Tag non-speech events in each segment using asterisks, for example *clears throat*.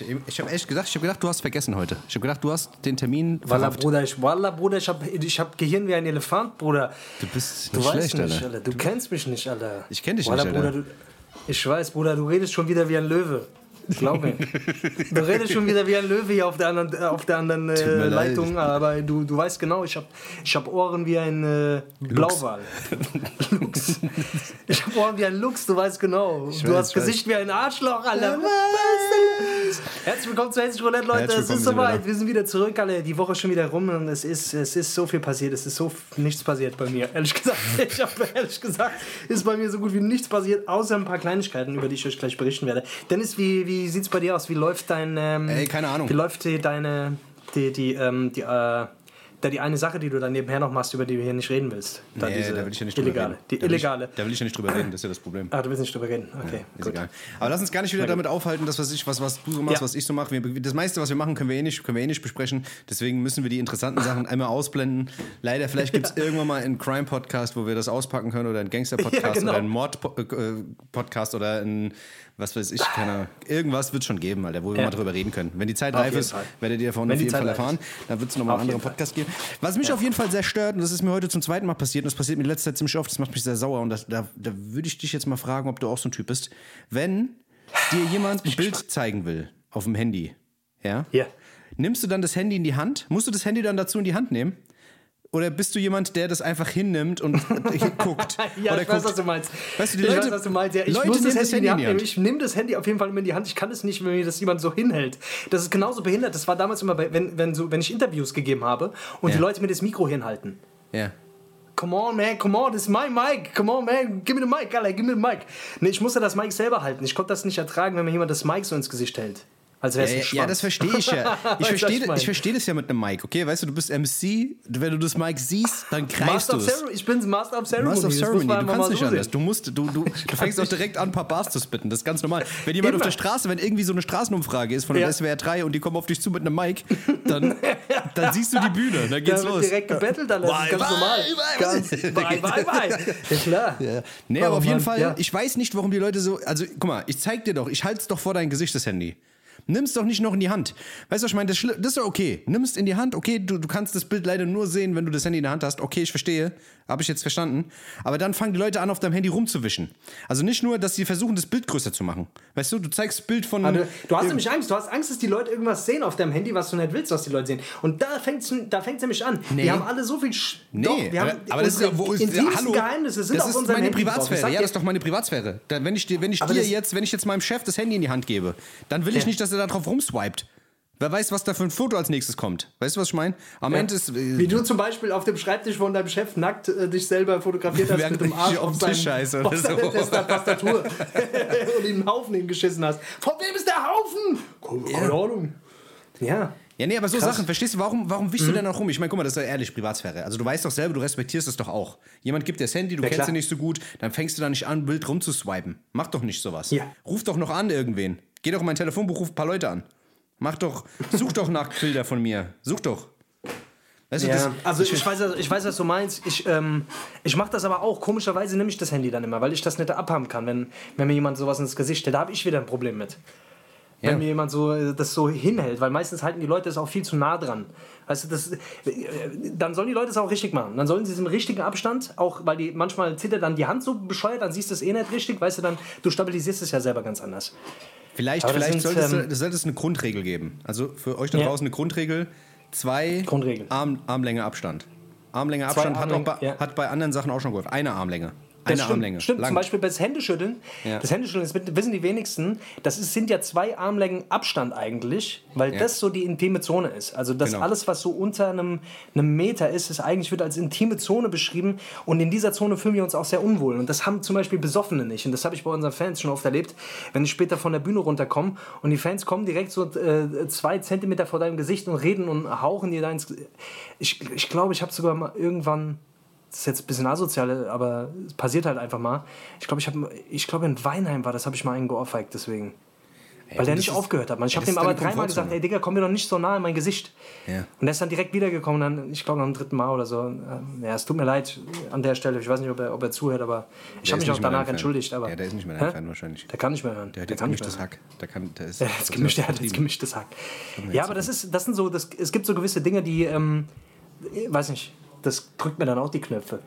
Ich, ich habe echt gedacht, ich habe gedacht, du hast vergessen heute. Ich habe gedacht, du hast den Termin Wallah, Bruder, ich, Wallah, Bruder, ich habe ich hab Gehirn wie ein Elefant, Bruder. Du bist Du nicht weißt schlecht, nicht, Alter. Alter. Du kennst mich nicht, Alter. Ich kenn dich Wallah, nicht, Alter. Bruder, du, ich weiß, Bruder, du redest schon wieder wie ein Löwe. Glaub mir. Du *laughs* redest schon wieder wie ein Löwe hier auf der anderen, äh, auf der anderen äh. Leitung, aber du, du weißt genau, ich habe ich hab Ohren wie ein äh, Blauwal. *laughs* Lux. *laughs* Ich habe Ohren wie ein Luchs, du weißt genau. du weiß, hast ich weiß. Gesicht wie ein Arschloch, Alter. Was? Herzlich willkommen zu Hessig Roulette, Leute. Herzlich es ist soweit. Wir sind wieder zurück, alle. Die Woche ist schon wieder rum und es ist, es ist so viel passiert. Es ist so nichts passiert bei mir. Ehrlich gesagt, *laughs* ich habe ehrlich gesagt, ist bei mir so gut wie nichts passiert, außer ein paar Kleinigkeiten, über die ich euch gleich berichten werde. Dennis, wie, wie sieht es bei dir aus? Wie läuft dein. Ähm, Ey, keine Ahnung. Wie läuft die, deine. Die, die, ähm, die, äh, da die eine Sache, die du dann nebenher noch machst, über die du hier nicht reden willst. Da Nee, da will ich ja nicht drüber illegale. reden. Die da will illegale. Ich, da will ich ja nicht drüber reden, das ist ja das Problem. Ah, du willst nicht drüber reden. Okay, Ist gut. egal. Aber lass uns gar nicht wieder damit aufhalten, das, was, ich, was, was du so machst, Ja. was ich so mache. Wir, das meiste, was wir machen, können wir, eh nicht, können wir eh nicht besprechen. Deswegen müssen wir die interessanten Sachen einmal ausblenden. Leider, vielleicht gibt es *laughs* irgendwann mal einen Crime-Podcast, wo wir das auspacken können oder einen Gangster-Podcast *laughs* Ja, genau. oder einen Mord-Podcast oder einen, was weiß ich, keine Irgendwas wird es schon geben, Alter, wo wir Ja. mal drüber reden können. Wenn die Zeit Auf reif ist, Fall. werdet ihr davon auf jeden Zeit Fall reif erfahren. Dann wird es nochmal einen anderen Fall. Podcast geben. Was mich auf jeden Fall sehr stört, und das ist mir heute zum zweiten Mal passiert, und das passiert mir in letzter Zeit ziemlich oft, das macht mich sehr sauer, und das, da, da würde ich dich jetzt mal fragen, ob du auch so ein Typ bist. Wenn dir jemand ein Bild zeigen will auf dem Handy, ja? Ja. Nimmst du dann das Handy in die Hand? Musst du das Handy dann dazu in die Hand nehmen? Oder bist du jemand, der das einfach hinnimmt und *laughs* guckt? Ja, Oder ich weiß, guckt? was du meinst. Weißt du, die ich Leute, weiß, was du meinst. Ja, ich Leute muss das nehmen Handy in die Hand nehmen. Hand. Ich nehme das Handy auf jeden Fall immer in die Hand. Ich kann es nicht, wenn mir das jemand so hinhält. Das ist genauso behindert. Das war damals immer, bei, wenn, wenn, so, wenn ich Interviews gegeben habe und Ja. die Leute mir das Mikro hinhalten. Ja. Come on, man, come on, das ist mein Mic. Come on, man, give me the mic, Alter, give me the mic. Nee, ich musste das Mic selber halten. Ich konnte das nicht ertragen, wenn mir jemand das Mic so ins Gesicht hält. Als wäre es Ja, ein ja, Schwanz. ja, das verstehe ich ja. *laughs* Ich verstehe ich meine? ich verstehe das ja mit einem Mic, okay? Weißt du, du bist MC, wenn du das Mic siehst, dann greifst du es. Ich bin Master of Ceremony. Master of Ceremony, du kannst nicht so anders. sehen. Du musst, du, du, *laughs* du fängst auch direkt an, ein paar Bars zu spitten. Das ist ganz normal. Wenn jemand Immer. auf der Straße, wenn irgendwie so eine Straßenumfrage ist von der Ja. SWR 3 und die kommen auf dich zu mit einem Mic, dann, *laughs* dann siehst du die Bühne, dann Da geht's wird los. direkt gebettelt, dann Bye, ist ganz bye, normal. bye, Ganz, bye. bye, bye. Ja, klar. Nee, Oh aber auf jeden Fall, ja. ich weiß nicht, warum die Leute so. Also, guck mal, ich zeig dir doch, ich halte es doch vor dein Gesicht, das Handy. Nimm's doch nicht noch in die Hand. Weißt du, was ich meine? Das, das ist doch okay. Nimm's in die Hand, okay, du, du kannst das Bild leider nur sehen, wenn du das Handy in der Hand hast. Okay, ich verstehe. Habe ich jetzt verstanden. Aber dann fangen die Leute an, auf deinem Handy rumzuwischen. Also nicht nur, dass sie versuchen, das Bild größer zu machen. Weißt du, du zeigst das Bild von. Ah, Du, du hast nämlich Angst. Du hast Angst, dass die Leute irgendwas sehen auf deinem Handy, was du nicht willst, was die Leute sehen. Und da fängt es da fängt's nämlich an. Nee. Wir haben alle so viel. Sch Nee, Doch, wir haben aber, aber das ist ja, wo ist, hallo, Geheimnisse sind das auf ist meine Handy. Ich Privatsphäre. Ja, das ist doch meine Privatsphäre. Da, wenn ich, dir- wenn ich Aber dir jetzt, wenn ich jetzt meinem Chef das Handy in die Hand gebe, dann will ich Ja. nicht, dass er da drauf rumswiped. Wer weiß, was da für ein Foto als nächstes kommt. Weißt du, was ich meine? Am Ja. Ende ist. äh, Wie du zum Beispiel auf dem Schreibtisch von deinem Chef nackt äh, dich selber fotografiert hast mit dem *laughs* Arsch auf seinem- scheiße oder auf so. Tasta- Tastatur *laughs* und ihm einen Haufen hingeschissen hast. Von wem ist der Haufen? Keine Ahnung. Ja. Ja, nee, aber so Krass. Mhm. Sachen, verstehst du, warum, warum wischst du denn auch rum? Ich meine, guck mal, das ist ja ehrlich Privatsphäre. Also du weißt doch selber, du respektierst es doch auch. Jemand gibt dir das Handy, du Ja, kennst ihn nicht so gut, dann fängst du da nicht an, wild rumzuswipen. Mach doch nicht sowas. Ja. Ruf doch noch an irgendwen. Geh doch in mein Telefonbuch, ruf ein paar Leute an. Mach doch, such doch nach Bilder von mir. Such doch. Weißt du, Ja, das, also ich, weiß, ich weiß, was du meinst. Ich, ähm, ich mache das aber auch. Komischerweise nehme ich das Handy dann immer, weil ich das nicht abhaben kann, wenn, wenn mir jemand sowas ins Gesicht stellt. Da habe ich wieder ein Problem mit. Wenn Ja. mir jemand so äh, das so hinhält, weil meistens halten die Leute das auch viel zu nah dran. Weißt du, das, äh, dann sollen die Leute es auch richtig machen. Dann sollen sie es im richtigen Abstand, auch weil die manchmal zittert dann die Hand so bescheuert, dann siehst du es eh nicht richtig, weißt du, dann du stabilisierst es ja selber ganz anders. Vielleicht vielleicht sollte, es, ähm, sollte es eine Grundregel geben. Also für euch da Ja. draußen eine Grundregel. Zwei Grundregel. Arm, Armlänge Abstand. Armlänge Abstand hat, Armlänge, bei, ja. hat bei anderen Sachen auch schon geholfen. Eine Armlänge. Eine stimmt, Armlänge. Stimmt, Lang. zum Beispiel bei das Händeschütteln. Ja. Das Händeschütteln, das wissen die wenigsten, das ist, sind ja zwei Armlängen Abstand eigentlich, weil Ja. das so die intime Zone ist. Also das Genau. alles, was so unter einem, einem Meter ist, ist eigentlich wird als intime Zone beschrieben und in dieser Zone fühlen wir uns auch sehr unwohl. Und das haben zum Beispiel Besoffene nicht. Und das habe ich bei unseren Fans schon oft erlebt, wenn ich später von der Bühne runterkomme und die Fans kommen direkt so äh, zwei Zentimeter vor deinem Gesicht und reden und hauchen dir da ins... Ich glaube, ich, glaube, ich habe sogar mal irgendwann das ist jetzt ein bisschen asozial, aber es passiert halt einfach mal. Ich glaube, ich habe, ich glaube in Weinheim war das, habe ich mal einen geohrfeigt, deswegen. Weil der nicht ist- aufgehört hat. Man. Ich habe ist aber dreimal gesagt, ey Digga, komm mir doch nicht so nah in mein Gesicht. Ja. Und er ist dann direkt wiedergekommen, dann, ich glaube, dem dritten Mal oder so. Ähm, Ja, es tut mir leid an der Stelle. Ich weiß nicht, ob er, ob er zuhört, aber ich Der habe ist mich auch danach entschuldigt. Aber, Ja, der ist nicht mehr dein? Fan wahrscheinlich. Der kann nicht mehr hören. Der hat der jetzt gemischtes. Hack. Der kann, der ist, *laughs* Der hat jetzt gemischt, der hat jetzt gemischtes Hack. Ja, aber das ist, das sind so, das, es gibt so gewisse Dinge, die, ähm, weiß nicht, das drückt mir dann auch die Knöpfe.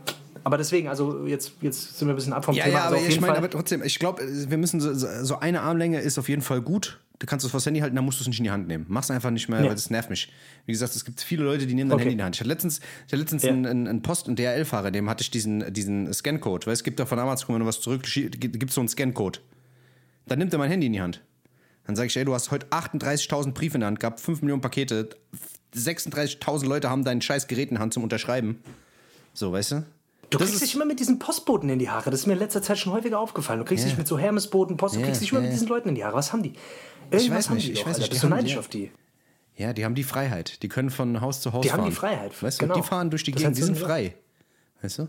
Aber deswegen, also jetzt, jetzt sind wir ein bisschen ab vom Ja, Thema. ja, also aber auf ich meine, aber trotzdem, ich glaube, wir müssen so, so eine Armlänge ist auf jeden Fall gut. Du kannst es vors Handy halten, dann musst du es nicht in die Hand nehmen. Mach's einfach nicht mehr, Ja. weil das nervt mich. Wie gesagt, es gibt viele Leute, die nehmen dein Okay. Handy in die Hand. Ich hatte letztens, ich hatte letztens Ja. einen, einen, Post- und DHL-Fahrer, dem hatte ich diesen, diesen Scan-Code. Weil es gibt doch von Amazon, wenn du was zurück, gibt es so einen Scan-Code. Dann nimmt er mein Handy in die Hand. Dann sage ich, ey, du hast heute 38.000 Briefe in der Hand gehabt, 5 Millionen Pakete, 36.000 Leute haben dein scheiß Gerät in Hand zum Unterschreiben. So, weißt du? du das kriegst ist- dich immer mit diesen Postboten in die Haare. Das ist mir in letzter Zeit schon häufiger aufgefallen. Du kriegst Ja. dich mit so Hermesboten, Post, du kriegst dich immer ja, mit diesen Leuten in die Haare. Was haben die? Irgendwas weiß haben nicht, die ich doch, weiß Alter. nicht, Bist die du haben- neidisch auf die? Ja, die haben die Freiheit. Die können von Haus zu Haus Die haben fahren. die Freiheit, Weißt genau. du, die fahren durch die Das Gegend, die sind frei. Weißt du?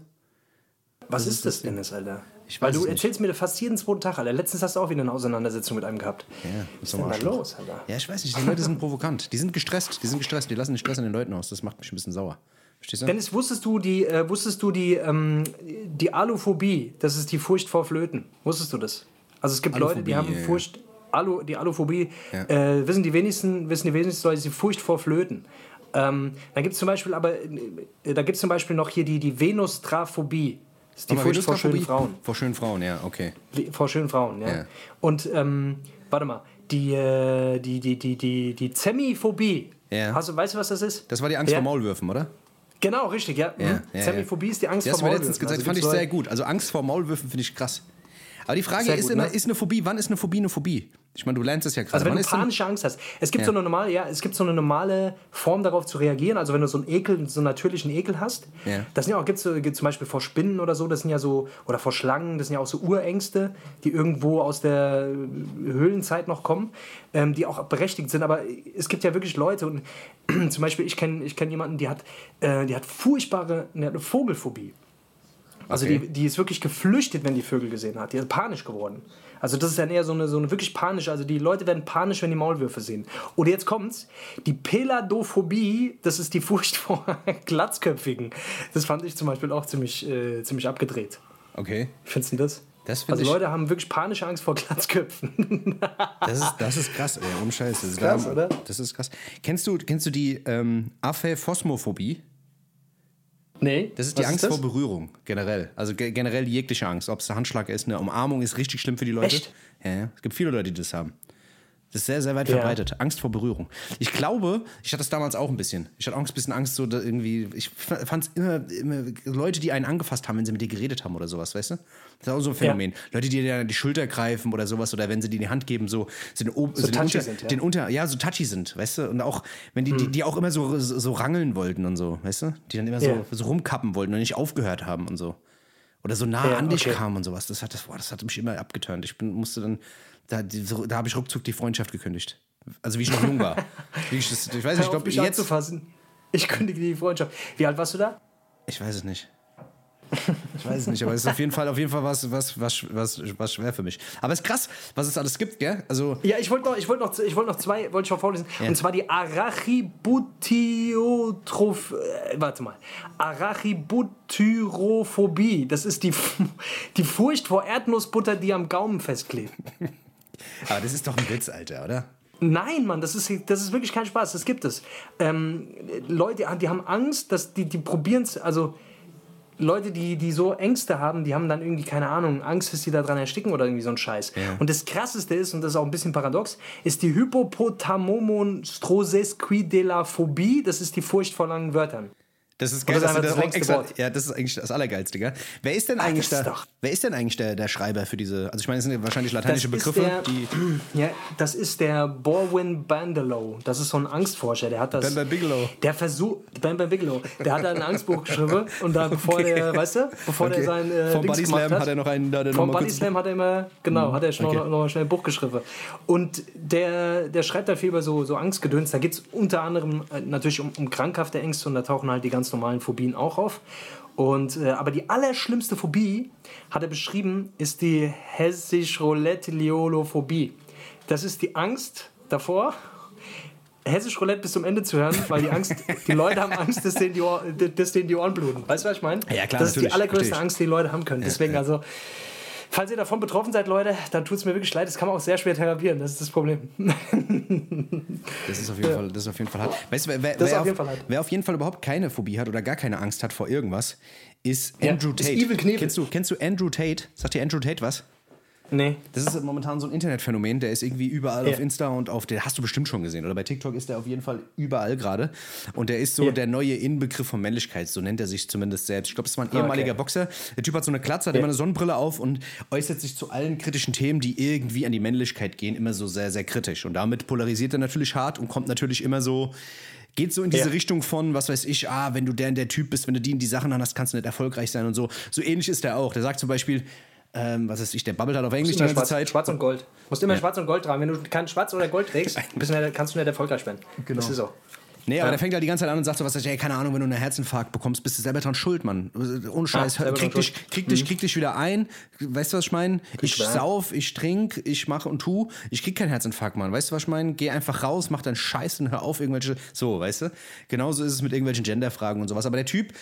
Was ist das, Dennis, Alter? Ich Weil du erzählst mir fast jeden zweiten Tag, Alter. Letztens hast du auch wieder eine Auseinandersetzung mit einem gehabt. Ja, Was ist denn da los, Alter? Ja, ich weiß nicht, die Leute sind provokant. Die sind gestresst, die sind gestresst, die lassen den Stress an den Leuten aus. Das macht mich ein bisschen sauer. Verstehst du? Dennis, wusstest du die, äh, wusstest du die, ähm, die Aluphobie, das ist die Furcht vor Flöten? Wusstest du das? Also es gibt Leute, die Aluphobie, haben ja, ja. Furcht, Alu, die Aluphobie, Ja. äh, wissen die wenigsten, wissen die wenigsten Leute, die Furcht vor Flöten. Ähm, dann gibt es zum Beispiel aber, äh, da gibt es zum Beispiel noch hier die, die Venustraphobie. Das ist die Furcht vor schönen? Frauen. Vor schönen Frauen, ja, okay. Vor schönen Frauen, ja. Ja. Und ähm, warte mal, die, äh, die, die, die, die, die Zemiphobie. Ja. Hast du, weißt du, was das ist? Das war die Angst ja? vor Maulwürfen, oder? Genau, richtig, ja. Ja, Mhm. ja, Zemiphobie ist die Angst Die hast vor du mir letztens Maulwürfen. gesagt, Also fand ich sehr gut. Also Angst vor Maulwürfen finde ich krass. Aber die Frage ist gut, immer, ne? ist eine Phobie, wann ist eine Phobie eine Phobie? Ich meine, du lernst es ja gerade. Also wenn wann du panische Angst hast. Es gibt Ja. so eine normale, ja, es gibt so eine normale Form darauf zu reagieren. Also wenn du so einen Ekel, so einen natürlichen Ekel hast. Ja. Das sind ja auch, gibt's, so- gibt zum Beispiel vor Spinnen oder so, das sind ja so, oder vor Schlangen, das sind ja auch so Urängste, die irgendwo aus der Höhlenzeit noch kommen, ähm, die auch berechtigt sind. Aber es gibt ja wirklich Leute und *clears throat* zum Beispiel, ich kenne ich kenn jemanden, die hat, äh, die hat furchtbare, die hat eine Vogelphobie. Also Okay. die, die ist wirklich geflüchtet, wenn die Vögel gesehen hat. Die ist panisch geworden. Also das ist dann eher so eine, so eine wirklich panische, also die Leute werden panisch, wenn die Maulwürfe sehen. Oder jetzt kommt's, die Peladophobie, das ist die Furcht *laughs* vor Glatzköpfigen. Das fand ich zum Beispiel auch ziemlich, äh, ziemlich abgedreht. Okay, findest du das? Das find also ich- Leute haben wirklich panische Angst vor Glatzköpfen. *laughs* das ist, das ist krass, ey, ohne Scheiß. Das ist krass, da- oder? Das ist krass. Kennst du, kennst du die ähm, Aphäphosmophobie? Nee. Das ist die Angst das? vor Berührung, generell. Also ge generell jegliche Angst. Ob es der Handschlag ist, eine Umarmung ist richtig schlimm für die Leute. Echt? Ja. Es gibt viele Leute, die das haben. Das ist sehr, sehr weit Ja. verbreitet. Angst vor Berührung. Ich glaube, ich hatte das damals auch ein bisschen. Ich hatte auch ein bisschen Angst, so irgendwie. Ich fand es immer, immer Leute, die einen angefasst haben, wenn sie mit dir geredet haben oder sowas, weißt du? Das ist auch so ein Phänomen. Leute, die dir an die Schulter greifen oder sowas oder wenn sie dir die Hand geben, so, so, den, Ob- den, touchy unter, sind, ja. den unter, ja, so touchy sind, weißt du? Und auch, wenn die, die, die auch immer so, so, so rangeln wollten und so, weißt du? Die dann immer so, Ja. so rumkappen wollten und nicht aufgehört haben und so. Oder so nah Ja, an dich okay. kamen und sowas. Das hat, das, boah, das hat mich immer abgeturnt. Ich bin, musste dann, da, da habe ich ruckzuck die Freundschaft gekündigt. Also wie ich noch jung war. *laughs* Wie ich, das, ich weiß nicht, ich glaube, jetzt. anzufassen. Ich kündige die Freundschaft. Wie alt warst du da? Ich weiß es nicht. *laughs* Ich weiß es nicht, aber es ist auf jeden Fall, auf jeden Fall was, was, was, was, was schwer für mich. Aber es ist krass, was es alles gibt, gell? Also, Ja, ich wollte noch, ich wollte noch, ich wollte noch zwei, wollte ich mal vorlesen. Ja. Und zwar die Arachibutyrotroph, äh, warte mal, Arachibutyrophobie. Das ist die, die Furcht vor Erdnussbutter, die am Gaumen festklebt. *laughs* aber das ist doch ein Witz, Alter, oder? Nein, Mann, das ist, das ist wirklich kein Spaß. Das gibt es. Ähm, Leute, die haben Angst, dass die, die probieren es, also Leute, die, die so Ängste haben, die haben dann irgendwie, keine Ahnung, Angst, dass sie da dran ersticken oder irgendwie so ein Scheiß. Ja. Und das Krasseste ist, und das ist auch ein bisschen paradox, ist die Hypopotamomonstrosesquidellophobie. Das ist die Furcht vor langen Wörtern. Das ist geil, das das längste extra. Ja, das ist eigentlich das Allergeilste, gell? Wer ist denn eigentlich das ist der, doch- wer ist denn eigentlich der, der Schreiber für diese, also ich meine, das sind wahrscheinlich lateinische Das Begriffe, der- die, *clears throat* Ja, das ist der Borwin Bandelow. Das ist so ein Angstforscher. Der hat das. Ben Bigelow. Der versucht. Ben Bigelow. Der hat da ein Angstbuch geschrieben und da *laughs* bevor der, weißt du, bevor der Okay. sein äh, Vom Body Slam hat, hat er noch einen, da Vom Body Slam hat er immer, genau, hat er schon okay. noch, noch schnell ein Buch geschrieben. Und der, der schreibt da viel über so, so Angstgedöns. Da geht es unter anderem äh, natürlich um, um krankhafte Ängste und da tauchen halt die ganz normalen Phobien auch auf. Und, äh, aber die allerschlimmste Phobie, hat er beschrieben, ist die Hessisch-Roulette-Liolophobie. das ist die Angst davor, Hessisch Roulette bis zum Ende zu hören, weil die Angst, die Leute haben Angst, dass denen die, Ohr, dass denen die Ohren bluten. Weißt du, was ich meine? Ja, klar, Das ist die allergrößte. Angst, die die Leute haben können. Deswegen, also, falls ihr davon betroffen seid, Leute, dann tut es mir wirklich leid. Das kann man auch sehr schwer therapieren. Das ist das Problem. *laughs* Das ist auf jeden Fall, das ist auf jeden Fall hart. Weißt du, wer, wer, ist auf jeden Fall wer auf jeden Fall überhaupt keine Phobie hat oder gar keine Angst hat vor irgendwas, ist Ja, Andrew ist Tate. Evil Knievel. Kennst du, kennst du Andrew Tate? Sagt dir Andrew Tate was? Nee. Das ist momentan so ein Internetphänomen, der ist irgendwie überall Ja. auf Insta und auf der hast du bestimmt schon gesehen oder bei TikTok ist der auf jeden Fall überall gerade und der ist so Ja. der neue Inbegriff von Männlichkeit, so nennt er sich zumindest selbst. Ich glaube, das war ein ehemaliger Okay. Boxer. Der Typ hat so eine Glatze, hat Ja. immer eine Sonnenbrille auf und äußert sich zu allen kritischen Themen, die irgendwie an die Männlichkeit gehen, immer so sehr sehr kritisch und damit polarisiert er natürlich hart und kommt natürlich immer so Geht so in diese Ja. Richtung von, was weiß ich, ah, wenn du der und der Typ bist, wenn du die und die Sachen hast, kannst du nicht erfolgreich sein und so. So ähnlich ist er auch. Der sagt zum Beispiel, ähm, was weiß ich, der babbelt halt auf Englisch die ganze schwarz, Zeit. schwarz und Gold. Du musst immer schwarz und Gold tragen. Wenn du kein Schwarz oder Gold trägst, *laughs* nicht, kannst du nicht erfolgreich werden. Genau. Das ist so. Nee, aber Ja. der fängt halt die ganze Zeit an und sagt so was, ey, keine Ahnung, wenn du einen Herzinfarkt bekommst, bist du selber dran schuld, Mann. Ohne Scheiß, selber krieg, dich, krieg, dich, krieg dich wieder ein. Weißt du, was ich meine? Ich sauf, ich trink, ich mache und tu. Ich krieg keinen Herzinfarkt, Mann. Weißt du, was ich meine? Geh einfach raus, mach deinen Scheiß und hör auf irgendwelche, so, weißt du? Genauso ist es mit irgendwelchen Genderfragen und sowas. Aber der Typ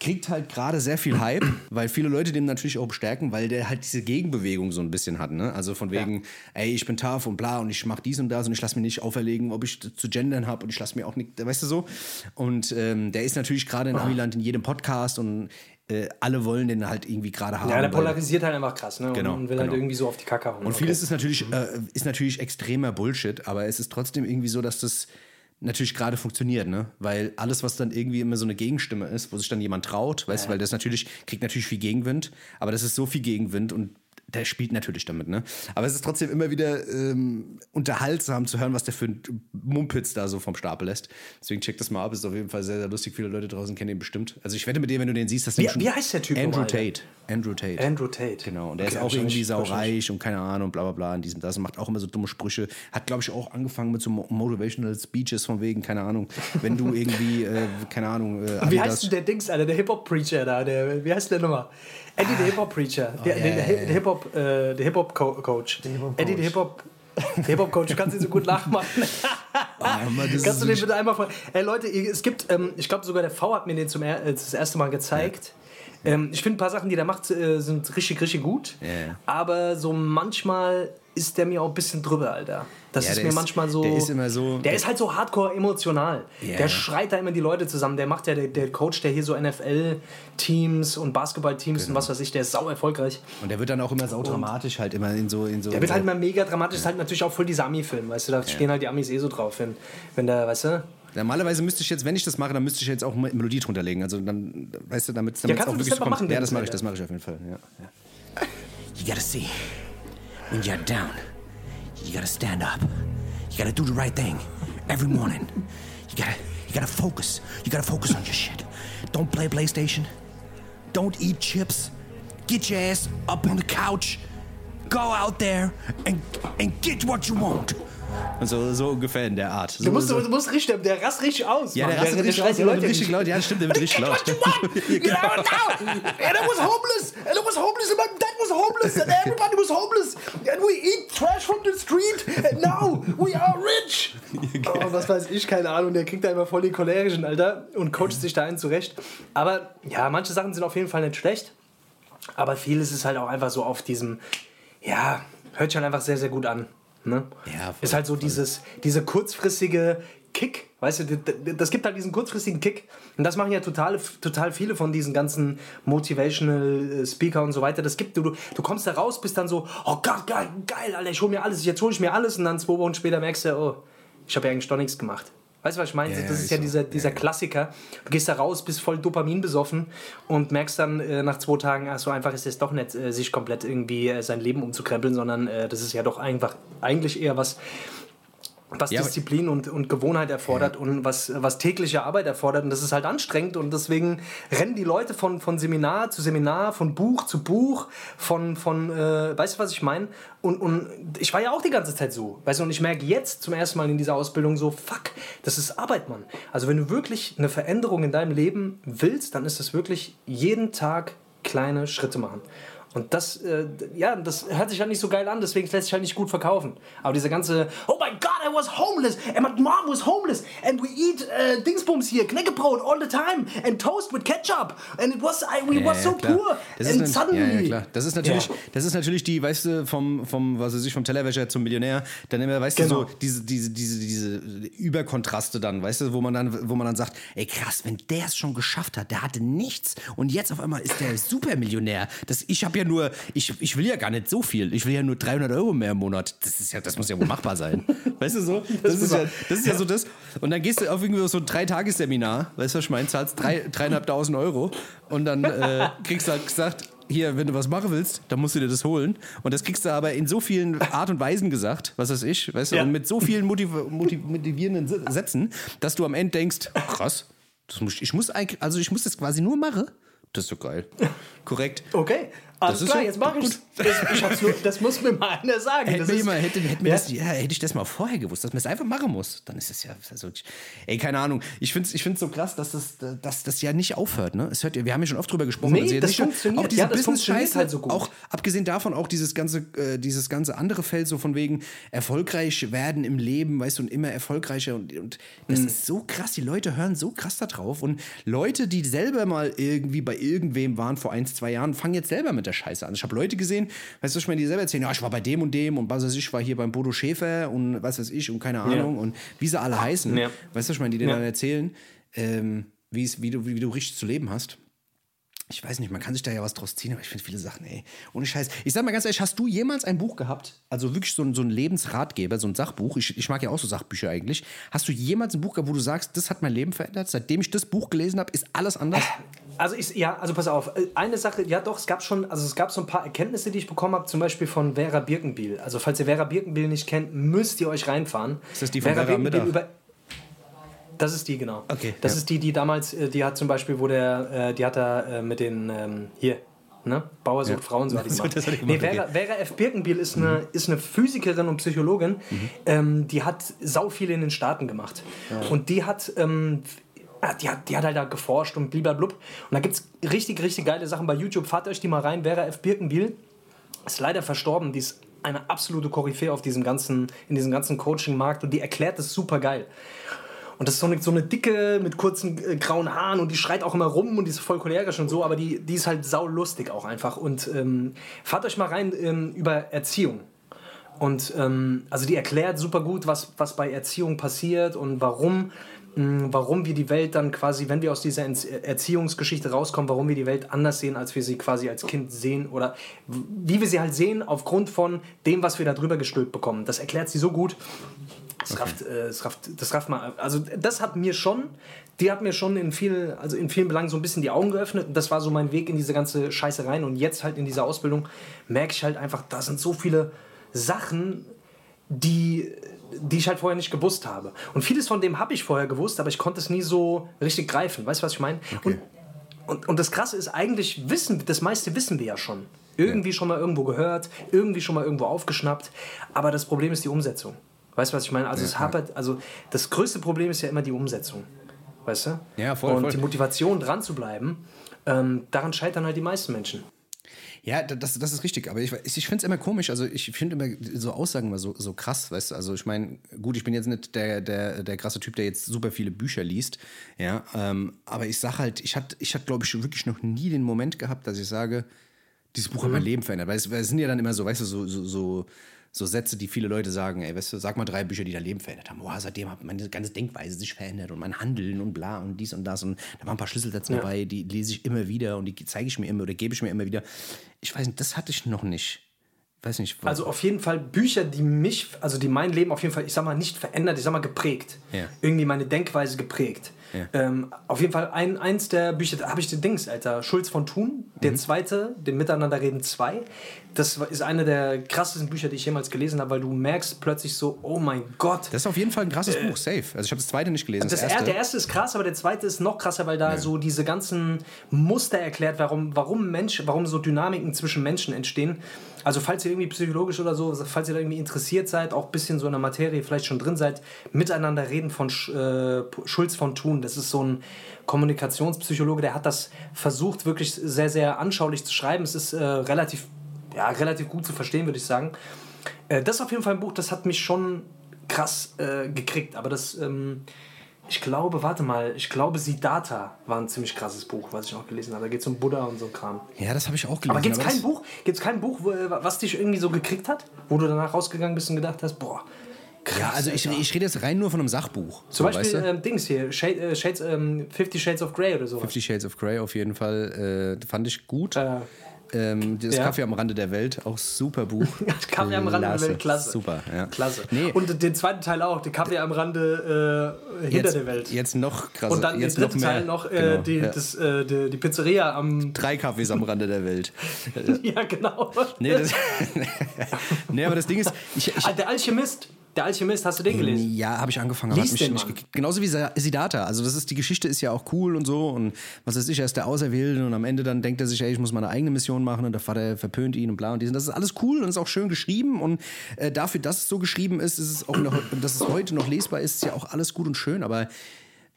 kriegt halt gerade sehr viel Hype, weil viele Leute den natürlich auch bestärken, weil der halt diese Gegenbewegung so ein bisschen hat, ne? Also von wegen, ey, ich bin tough und bla und ich mach dies und das und ich lass mir nicht auferlegen, ob ich zu gendern habe und ich lass mir auch nicht, weißt du so? Und ähm, der ist natürlich gerade in Amiland in jedem Podcast und äh, alle wollen den halt irgendwie gerade haben. Ja, der polarisiert halt einfach krass, ne? Genau, Und will halt genau. irgendwie so auf die Kacke hauen. und vieles ist natürlich, äh, ist natürlich extremer Bullshit, aber es ist trotzdem irgendwie so, dass das natürlich gerade funktioniert, ne? Weil alles, was dann irgendwie immer so eine Gegenstimme ist, wo sich dann jemand traut, weißt du, weil das natürlich, kriegt natürlich viel Gegenwind, aber das ist so viel Gegenwind und der spielt natürlich damit, ne? Aber es ist trotzdem immer wieder ähm, unterhaltsam zu hören, was der für ein Mumpitz da so vom Stapel lässt. Deswegen check das mal ab, ist auf jeden Fall sehr, sehr lustig. Viele Leute draußen kennen ihn bestimmt. Also ich wette mit dir, wenn du den siehst, dass Wie- der schon- wie heißt der Typ Andrew Tate. Andrew Tate. Andrew Tate. Genau, und der Okay, ist auch irgendwie saureich und keine Ahnung, bla bla bla in diesem das und macht auch immer so dumme Sprüche. Hat, glaube ich, auch angefangen mit so Mo- Motivational Speeches von wegen, keine Ahnung, wenn du irgendwie, äh, keine Ahnung, äh, Wie heißt denn der Dings, Alter, der Hip-Hop-Preacher da? Der, wie heißt der nochmal? Eddie, der Hip-Hop-Preacher. Der, ja, der, ja, der, ja. der Hip-Hop, äh, der Hip-Hop-Coach. Hip-Hop-Coach. Eddie, der Hip-Hop. Hip-Hop-Coach, du kannst ihn so gut nachmachen. *laughs* Ah, Mann, ist Kannst du den bitte einfach mal. Ey Leute, es gibt, ähm, ich glaube sogar der V hat mir den zum er äh, das erste Mal gezeigt. Ähm, ich finde ein paar Sachen, die der macht, äh, sind richtig, richtig gut. Ja. Aber so manchmal ist der mir auch ein bisschen drüber, Alter. Das Ja, ist mir ist- manchmal so. der ist immer so- Der ist halt so hardcore emotional. Ja. Der schreit da immer die Leute zusammen. Der macht ja, der, der Coach, der hier so NFL-Teams und Basketball-Teams Genau. und was weiß ich, der ist sau erfolgreich. Und der wird dann auch immer saudramatisch halt immer in so in so. Der wird so, halt immer mega dramatisch, ist halt natürlich auch voll dieser Ami-Film, weißt du, da stehen halt die Amis eh so drauf, wenn, wenn der, weißt du, Normalerweise müsste ich jetzt, wenn ich das mache, dann müsste ich jetzt auch eine Melodie drunter legen. Also dann, weißt du, damit es kannst auch du das wirklich selber kommt. machen, ja, das mache ich, das mache ich auf jeden Fall. Ja. ja. You gotta see, when you're down, you gotta stand up. You gotta do the right thing every morning. You gotta, you gotta focus. You gotta focus on your shit. Don't play PlayStation. Don't eat chips. Get your ass up on the couch. Go out there and, and get what you want. Also so ungefähr in der Art. So, du musst, so. du musst richtig, der rast richtig aus. Ja, Mann. der rastet richtig schreit aus, die der Leute richtig laut. Ja, stimmt, der *laughs* wird richtig laut. What you want? Know, now. And I was homeless. And I was homeless. And my dad was homeless. And everybody was homeless. And we eat trash from the street. And now we are rich. *laughs* Oh, was weiß ich, keine Ahnung. Der kriegt da immer voll den cholerischen, Alter. Und coacht sich da einen zurecht. Aber ja, manche Sachen sind auf jeden Fall nicht schlecht. Aber vieles ist halt auch einfach so auf diesem, ja, hört sich halt einfach sehr, sehr gut an. Ne? Ja, voll, ist halt so dieses, diese kurzfristige Kick, weißt du, das gibt halt diesen kurzfristigen Kick. Und das machen ja total, total viele von diesen ganzen Motivational äh, Speaker und so weiter. Das gibt, du, du du kommst da raus, bist dann so, oh Gott, geil, geil, Alter, ich hol mir alles, jetzt hol ich mir alles. Und dann zwei Wochen später merkst du, oh, ich habe ja eigentlich doch nichts gemacht. Weißt du, was ich meine? Ja, das ist ist ja so. dieser, dieser Klassiker. Du gehst da raus, bist voll Dopamin besoffen und merkst dann äh, nach zwei Tagen, ach, so einfach ist es doch nicht, äh, sich komplett irgendwie äh, sein Leben umzukrempeln, sondern äh, das ist ja doch einfach eigentlich eher was, was Ja, Disziplin und, und Gewohnheit erfordert und was, was tägliche Arbeit erfordert. Und das ist halt anstrengend und deswegen rennen die Leute von, von Seminar zu Seminar, von Buch zu Buch, von, von äh, weißt du, was ich meine? Und, und ich war ja auch die ganze Zeit so. Weißt du, und ich merke jetzt zum ersten Mal in dieser Ausbildung so, fuck, das ist Arbeit, Mann. Also wenn du wirklich eine Veränderung in deinem Leben willst, dann ist es wirklich jeden Tag kleine Schritte machen. Und das, äh, ja, das hört sich halt nicht so geil an, deswegen lässt sich halt nicht gut verkaufen. Aber diese ganze, oh my god, I was homeless and my mom was homeless and we eat äh, Dingsbums hier, Knäckebrot all the time and toast with ketchup and it was, I, we Ja, was ja, so klar. poor Das and eine, ja, ja, suddenly. klar. Das ist natürlich, Ja. das ist natürlich die, weißt du, vom, vom, was weiß ich, vom Tellerwäscher zum Millionär, dann immer, weißt Genau. du, so diese, diese, diese, diese Überkontraste dann, weißt du, wo man dann, wo man dann sagt, ey krass, wenn der es schon geschafft hat, der hatte nichts und jetzt auf einmal ist der Supermillionär. Das, ich habe ja nur, ich, ich will ja gar nicht so viel, ich will ja nur 300 Euro mehr im Monat. Das ist ja, das muss ja wohl machbar sein. *laughs* Weißt du so? Das, ist, ja, das ist ja so das. Und dann gehst du auf irgendwie so ein Dreitagesseminar, weißt du, was ich meine, zahlst drei, dreieinhalbtausend Euro und dann äh, *laughs* kriegst du halt gesagt, hier, wenn du was machen willst, dann musst du dir das holen. Und das kriegst du aber in so vielen Art und Weisen gesagt, was weiß ich, weißt du, Ja. und mit so vielen motiv motiv motivierenden Sätzen, dass du am Ende denkst, krass, das muss, ich muss eigentlich, also ich muss das quasi nur machen. Das ist so geil. *laughs* Korrekt. Okay, alles klar, so- jetzt mach ich's. Das, ich nur, das muss mir mal einer sagen. Hätte, Das ist- jemand, hätte, hätte, Ja. das, ja, hätte ich das mal vorher gewusst, dass man es einfach machen muss, dann ist es ja. Also, ey, keine Ahnung. Ich finde es ich find's so krass, dass das, dass das ja nicht aufhört. Ne? Es hört, wir haben ja schon oft drüber gesprochen. Nee, also das funktioniert. Auch diese Ja, Business-Scheiße, halt so gut. Auch abgesehen davon, auch dieses ganze, äh, dieses ganze andere Feld, so von wegen erfolgreich werden im Leben, weißt du, und immer erfolgreicher. Und, und das Mhm. ist so krass. Die Leute hören so krass da drauf. Und Leute, die selber mal irgendwie bei irgendwem waren vor ein, zwei Jahren, fangen jetzt selber mit der Scheiße an. Ich habe Leute gesehen, weißt du, ich meine, die selber erzählen, ja, ich war bei dem und dem und was weiß ich, war hier beim Bodo Schäfer und was weiß ich und keine Ahnung und wie sie alle heißen. Ja. Weißt du, ich meine, die dir Ja. dann erzählen, ähm, wie, du, wie, wie du richtig zu leben hast. Ich weiß nicht, man kann sich da ja was draus ziehen, aber ich finde viele Sachen, ey, ohne Scheiß. Ich sag mal ganz ehrlich, hast du jemals ein Buch gehabt, also wirklich so ein, so ein Lebensratgeber, so ein Sachbuch, ich, ich mag ja auch so Sachbücher eigentlich, hast du jemals ein Buch gehabt, wo du sagst, das hat mein Leben verändert, seitdem ich das Buch gelesen habe, ist alles anders? *laughs* Also ich, ja, also pass auf, äh, eine Sache, ja doch, es gab schon, also es gab so ein paar Erkenntnisse, die ich bekommen habe, zum Beispiel von Vera Birkenbiel. Also falls ihr Vera Birkenbiel nicht kennt, müsst ihr euch reinfahren. Ist das die von Vera Mittag? über das ist die, genau. Okay, Das ja. ist die, die damals, äh, die hat zum Beispiel, wo der, äh, die hat da mit den, ähm, hier, ne? Bauer sucht Ja. Frauen, so hat *laughs* die gemacht. hat nee, Vera, Vera F. Birkenbiel ist eine, Mhm. ist eine Physikerin und Psychologin, ähm, die hat sau viel in den Staaten gemacht. Und die hat, ähm, ja, die hat, die hat halt da geforscht und bliblablub. Und da gibt es richtig, richtig geile Sachen bei YouTube. Fahrt euch die mal rein. Vera F. Birkenbiel ist leider verstorben. Die ist eine absolute Koryphäe auf diesem ganzen, in diesem ganzen Coaching-Markt und die erklärt das super geil. Und das ist so eine, so eine dicke mit kurzen äh, grauen Haaren und die schreit auch immer rum und die ist voll cholerisch und so, aber die, die ist halt saulustig auch einfach. Und ähm, fahrt euch mal rein ähm, über Erziehung. Und ähm, also die erklärt super gut, was, was bei Erziehung passiert und warum, warum wir die Welt dann quasi, wenn wir aus dieser Erziehungsgeschichte rauskommen, warum wir die Welt anders sehen, als wir sie quasi als Kind sehen oder wie wir sie halt sehen aufgrund von dem, was wir da drüber gestülpt bekommen. Das erklärt sie so gut. Das rafft, äh, das rafft, das rafft mal. Also das hat mir schon, die hat mir schon in viel, also in vielen Belangen so ein bisschen die Augen geöffnet. Und das war so mein Weg in diese ganze Scheiße rein. Und jetzt halt in dieser Ausbildung merke ich halt einfach, da sind so viele Sachen, die, die ich halt vorher nicht gewusst habe. Und vieles von dem habe ich vorher gewusst, aber ich konnte es nie so richtig greifen. Weißt du, was ich meine? Und, und, und das Krasse ist eigentlich, wissen, das meiste wissen wir ja schon. Irgendwie schon mal irgendwo gehört, irgendwie schon mal irgendwo aufgeschnappt. Aber das Problem ist die Umsetzung. Weißt du, was ich meine? Also, es hapert, also das größte Problem ist ja immer die Umsetzung. Weißt du? Ja, voll, Und voll. die Motivation, dran zu bleiben, ähm, daran scheitern halt die meisten Menschen. Ja, da- das, das ist richtig, aber ich, ich finde es immer komisch, also ich finde immer so Aussagen immer so, so krass, weißt du, also ich meine, gut, ich bin jetzt nicht der, der, der krasse Typ, der jetzt super viele Bücher liest, ja, ähm, aber ich sag halt, ich hatte, ich hatte glaube ich, wirklich noch nie den Moment gehabt, dass ich sage, dieses Buch hat mein Leben verändert, weil es, weil es sind ja dann immer so, weißt du, so, so, so, so Sätze, die viele Leute sagen, ey, weißt du, sag mal drei Bücher, die dein Leben verändert haben. Boah, seitdem hat meine ganze Denkweise sich verändert und mein Handeln und bla und dies und das und da waren ein paar Schlüsselsätze dabei, die lese ich immer wieder und die zeige ich mir immer oder gebe ich mir immer wieder. Ich weiß nicht, das hatte ich noch nicht. Weiß nicht. Also auf jeden Fall Bücher, die mich, also die mein Leben auf jeden Fall, ich sag mal, nicht verändert, ich sag mal geprägt. Ja. Irgendwie meine Denkweise geprägt. Ja. Ähm, auf jeden Fall ein, eins der Bücher, da habe ich den Dings, Alter, Schulz von Thun, Mhm. der zweite, den Miteinanderreden 2. Das ist eine der krassesten Bücher, die ich jemals gelesen habe, weil du merkst plötzlich so, oh mein Gott. das ist auf jeden Fall ein krasses Buch, safe. Also ich habe das zweite nicht gelesen. Äh, Das Das, er, erste. der erste ist krass, aber der zweite ist noch krasser, weil da so diese ganzen Muster erklärt, warum, warum Mensch, warum so Dynamiken zwischen Menschen entstehen. Also falls ihr irgendwie psychologisch oder so, falls ihr da irgendwie interessiert seid, auch ein bisschen so in der Materie vielleicht schon drin seid, miteinander reden von äh, Schulz von Thun, das ist so ein Kommunikationspsychologe, der hat das versucht, wirklich sehr, sehr anschaulich zu schreiben. Es ist äh, relativ, ja, relativ gut zu verstehen, würde ich sagen. Äh, das ist auf jeden Fall ein Buch, das hat mich schon krass äh, gekriegt, aber das. Ähm, ich glaube, warte mal, ich glaube, Siddhartha war ein ziemlich krasses Buch, was ich auch gelesen habe. Da geht es um Buddha und so Kram. Ja, das habe ich auch gelesen. Aber gibt es kein Buch, gibt's kein Buch, wo, was dich irgendwie so gekriegt hat? Wo du danach rausgegangen bist und gedacht hast, boah, krass. Ja, also ich, ich rede jetzt rein nur von einem Sachbuch. Zum so, Beispiel weißt du? ähm, Dings hier, Shade, äh, Shades, ähm, Fifty Shades of Grey oder sowas. Fifty Shades of Grey auf jeden Fall. Äh, fand ich gut. Äh, ähm, das ja. Kaffee am Rande der Welt, auch super Buch. *laughs* Kaffee am Rande der Welt, klasse. Super, ja. Klasse. Nee, Und den zweiten Teil auch, der Kaffee am Rande äh, hinter jetzt, der Welt. Jetzt noch krasser. und dann jetzt der dritte noch mehr. Teil noch, äh, Genau, die, ja. das, äh, die, die Pizzeria am. Drei Kaffees am Rande der Welt. *laughs* ja, genau. Nee, das, *laughs* nee, aber das Ding ist, ich, ich, Ah, der Alchemist. Der Alchemist, hast du den gelesen? Ja, habe ich angefangen, aber Lies hat mich den nicht gekickt. Genauso wie Sa- Siddhartha. Also das ist, die Geschichte ist ja auch cool und so und was weiß ich, er ist der Auserwählte und am Ende dann denkt er sich, ey, ich muss meine eigene Mission machen und der Vater verpönt ihn und bla und dies und das ist alles cool und ist auch schön geschrieben und äh, dafür, dass es so geschrieben ist, ist es auch noch, dass es heute noch lesbar ist, ist ja auch alles gut und schön, aber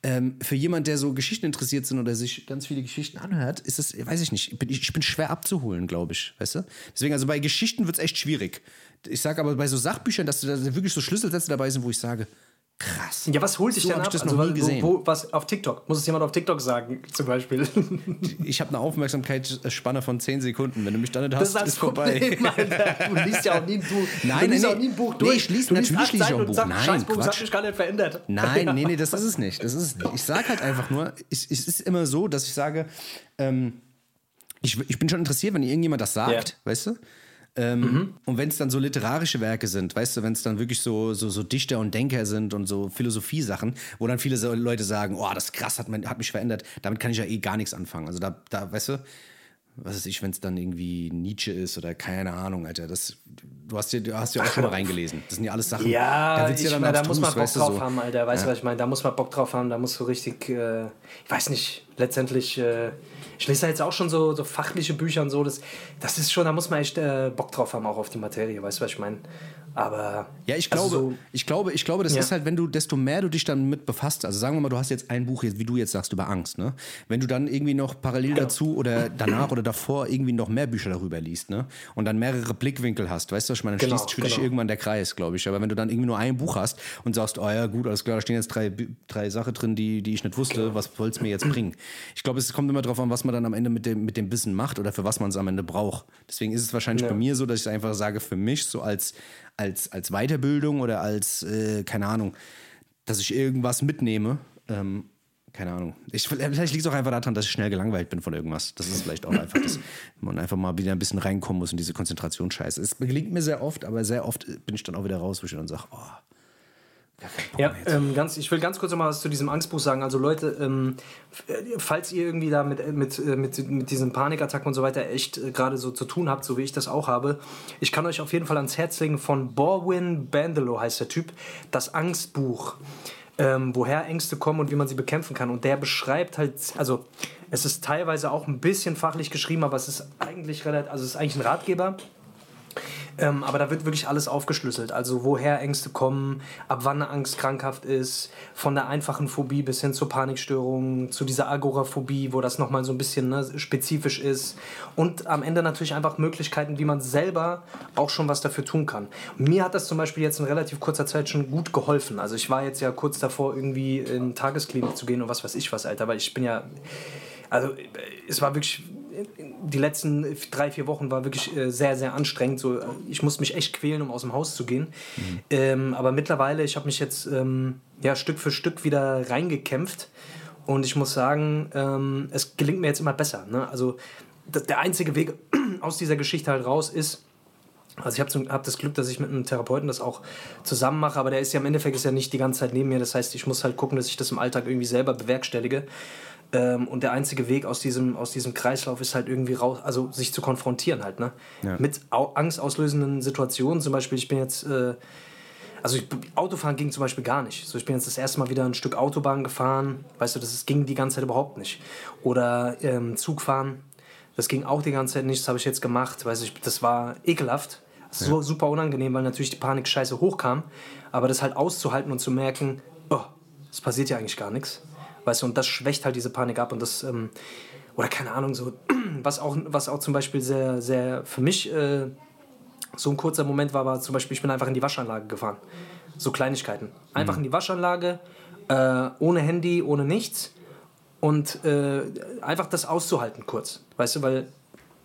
ähm, für jemand, der so Geschichten interessiert sind oder sich ganz viele Geschichten anhört, ist es, weiß ich nicht, ich bin, ich bin schwer abzuholen, glaube ich, weißt du? Deswegen, also bei Geschichten wird es echt schwierig. Ich sage aber bei so Sachbüchern, dass da wirklich so Schlüsselsätze dabei sind, wo ich sage, krass. Ja, was holt dich So denn ab? ich das Also, noch nie wo- gesehen. Wo, was auf TikTok? Muss es jemand auf TikTok sagen, *laughs* zum Beispiel? Ich habe eine Aufmerksamkeitsspanne von 10 Sekunden. Wenn du mich dann nicht hast, ist das ist vorbei. Problem, Alter. Du liest ja auch nie ein Buch. *laughs* Nein, du liest nee, auch nie ein Buch nee, durch. ich lies- du liest natürlich lese ich auch ein Buch. sagst, Nein, Scheißbuch, das hat Quatsch. mich gar nicht verändert. *laughs* Nein, nee, nee, das ist es nicht. Das ist es nicht. Ich sage halt einfach nur, es, es ist immer so, dass ich sage, ähm, ich, ich bin schon interessiert, wenn irgendjemand das sagt. Mhm. weißt du? Ähm, Und wenn es dann so literarische Werke sind, weißt du, wenn es dann wirklich so, so, so Dichter und Denker sind und so Philosophiesachen, wo dann viele so Leute sagen, oh, das ist krass, hat, mein, hat mich verändert, damit kann ich ja eh gar nichts anfangen. Also da, da weißt du, was weiß ich, wenn es dann irgendwie Nietzsche ist oder keine Ahnung, Alter, das, du hast dir, du hast auch schon mal reingelesen. Das sind ja alles Sachen, Ja, wird's ich, dann meine, da abstrus, muss man Bock drauf so. haben, Alter. Weißt du, was ich meine? Da muss man Bock drauf haben, da musst du richtig, äh, ich weiß nicht, letztendlich, äh, ich lese jetzt auch schon so, so fachliche Bücher und so, das, das ist schon, da muss man echt äh, Bock drauf haben, auch auf die Materie, weißt du, was ich meine? Aber. Ja, ich also glaube, so- ich glaube, ich glaube, das Ja. ist halt, wenn du, desto mehr du dich dann mit befasst, also sagen wir mal, du hast jetzt ein Buch, wie du jetzt sagst, über Angst, ne? Wenn du dann irgendwie noch parallel dazu oder danach oder davor irgendwie noch mehr Bücher darüber liest, ne? Und dann mehrere Blickwinkel hast, weißt du, was ich meine, dann Genau, schließt für dich genau. irgendwann der Kreis, glaube ich. Aber wenn du dann irgendwie nur ein Buch hast und sagst, oh ja, gut, alles klar, da stehen jetzt drei, drei Sachen drin, die, die ich nicht wusste, was soll es mir jetzt bringen? Ich glaube, es kommt immer darauf an, was man dann am Ende mit dem, mit dem Wissen macht oder für was man es am Ende braucht. Deswegen ist es wahrscheinlich Ja. bei mir so, dass ich einfach sage, für mich so als, als, als Weiterbildung oder als, äh, keine Ahnung, dass ich irgendwas mitnehme. Ähm, keine Ahnung. Ich, vielleicht liegt es auch einfach daran, dass ich schnell gelangweilt bin von irgendwas. Das ist vielleicht auch einfach, dass man einfach mal wieder ein bisschen reinkommen muss in diese Konzentrationsscheiße. Es gelingt mir sehr oft, aber sehr oft bin ich dann auch wieder raus, wo ich dann sage, oh, Ja, ähm, ganz, ich will ganz kurz noch mal was zu diesem Angstbuch sagen. Also Leute, ähm, äh, falls ihr irgendwie da mit, mit, äh, mit, mit diesen Panikattacken und so weiter echt äh, gerade so zu tun habt, so wie ich das auch habe, ich kann euch auf jeden Fall ans Herz legen von Borwin Bandelow heißt der Typ, das Angstbuch. Ähm, woher Ängste kommen und wie man sie bekämpfen kann. Und der beschreibt halt, also es ist teilweise auch ein bisschen fachlich geschrieben, aber es ist eigentlich relativ, also es ist eigentlich ein Ratgeber. Ähm, aber da wird wirklich alles aufgeschlüsselt. Also woher Ängste kommen, ab wann eine Angst krankhaft ist, von der einfachen Phobie bis hin zur Panikstörung, zu dieser Agoraphobie, wo das nochmal so ein bisschen ne, spezifisch ist. Und am Ende natürlich einfach Möglichkeiten, wie man selber auch schon was dafür tun kann. Mir hat das zum Beispiel jetzt in relativ kurzer Zeit schon gut geholfen. Also ich war jetzt ja kurz davor, irgendwie in Tagesklinik zu gehen und was weiß ich was, Alter. Weil ich bin ja also äh, es war wirklich, die letzten drei, vier Wochen war wirklich äh, sehr, sehr anstrengend. So, ich musste mich echt quälen, um aus dem Haus zu gehen. Ähm, aber mittlerweile, ich habe mich jetzt ähm, ja, Stück für Stück wieder reingekämpft. Und ich muss sagen, ähm, es gelingt mir jetzt immer besser. Ne? Also der einzige Weg *clears throat* aus dieser Geschichte halt raus ist, also ich habe hab das Glück, dass ich mit einem Therapeuten das auch zusammen mache, aber der ist ja im Endeffekt ist ja nicht die ganze Zeit neben mir. Das heißt, ich muss halt gucken, dass ich das im Alltag irgendwie selber bewerkstellige. Ähm, und der einzige Weg aus diesem, aus diesem Kreislauf ist halt irgendwie raus, also sich zu konfrontieren halt, ne? Ja. Mit au angstauslösenden Situationen. Zum Beispiel, ich bin jetzt, äh, also ich, Autofahren ging zum Beispiel gar nicht. So, ich bin jetzt das erste Mal wieder ein Stück Autobahn gefahren. Weißt du, das ist, ging die ganze Zeit überhaupt nicht. Oder ähm, Zugfahren. Das ging auch die ganze Zeit nicht. Das habe ich jetzt gemacht. Weiß ich, das war ekelhaft. So super unangenehm, weil natürlich die Panik scheiße hochkam. Aber das halt auszuhalten und zu merken, oh, es passiert ja eigentlich gar nichts. Weißt du, und das schwächt halt diese Panik ab und das, ähm, oder keine Ahnung, so, *clears throat* was auch, was auch zum Beispiel sehr, sehr für mich äh, so ein kurzer Moment war, war zum Beispiel, ich bin einfach in die Waschanlage gefahren. So Kleinigkeiten. Einfach in die Waschanlage, äh, ohne Handy, ohne nichts und äh, einfach das auszuhalten kurz. Weißt du, weil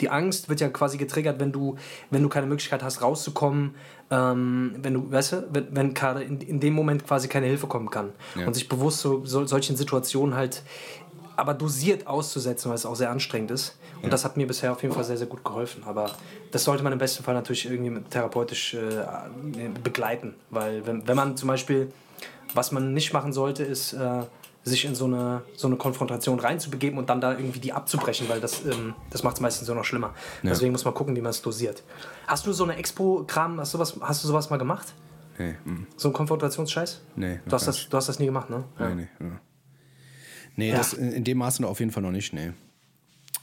die Angst wird ja quasi getriggert, wenn du, wenn du keine Möglichkeit hast, rauszukommen, ähm, wenn du, weißt du, wenn, wenn gerade in, in dem Moment quasi keine Hilfe kommen kann. Ja. Und sich bewusst so, so solchen Situationen halt aber dosiert auszusetzen, weil es auch sehr anstrengend ist. Und das hat mir bisher auf jeden Fall sehr, sehr gut geholfen. Aber das sollte man im besten Fall natürlich irgendwie therapeutisch äh, begleiten. Weil wenn, wenn man zum Beispiel, was man nicht machen sollte, ist äh, sich in so eine, so eine Konfrontation reinzubegeben und dann da irgendwie die abzubrechen, weil das, ähm, das macht es meistens so noch schlimmer. Ja. Deswegen muss man gucken, wie man es dosiert. Hast du so eine Expo-Kram, hast, du sowas- hast du sowas mal gemacht? Nee, mm, So einen Konfrontationsscheiß? nee. Du hast, das, du hast das nie gemacht, ne? nicht. Nee, nee. Ja. Nee, Ja. das in in dem Maße auf jeden Fall noch nicht, nee.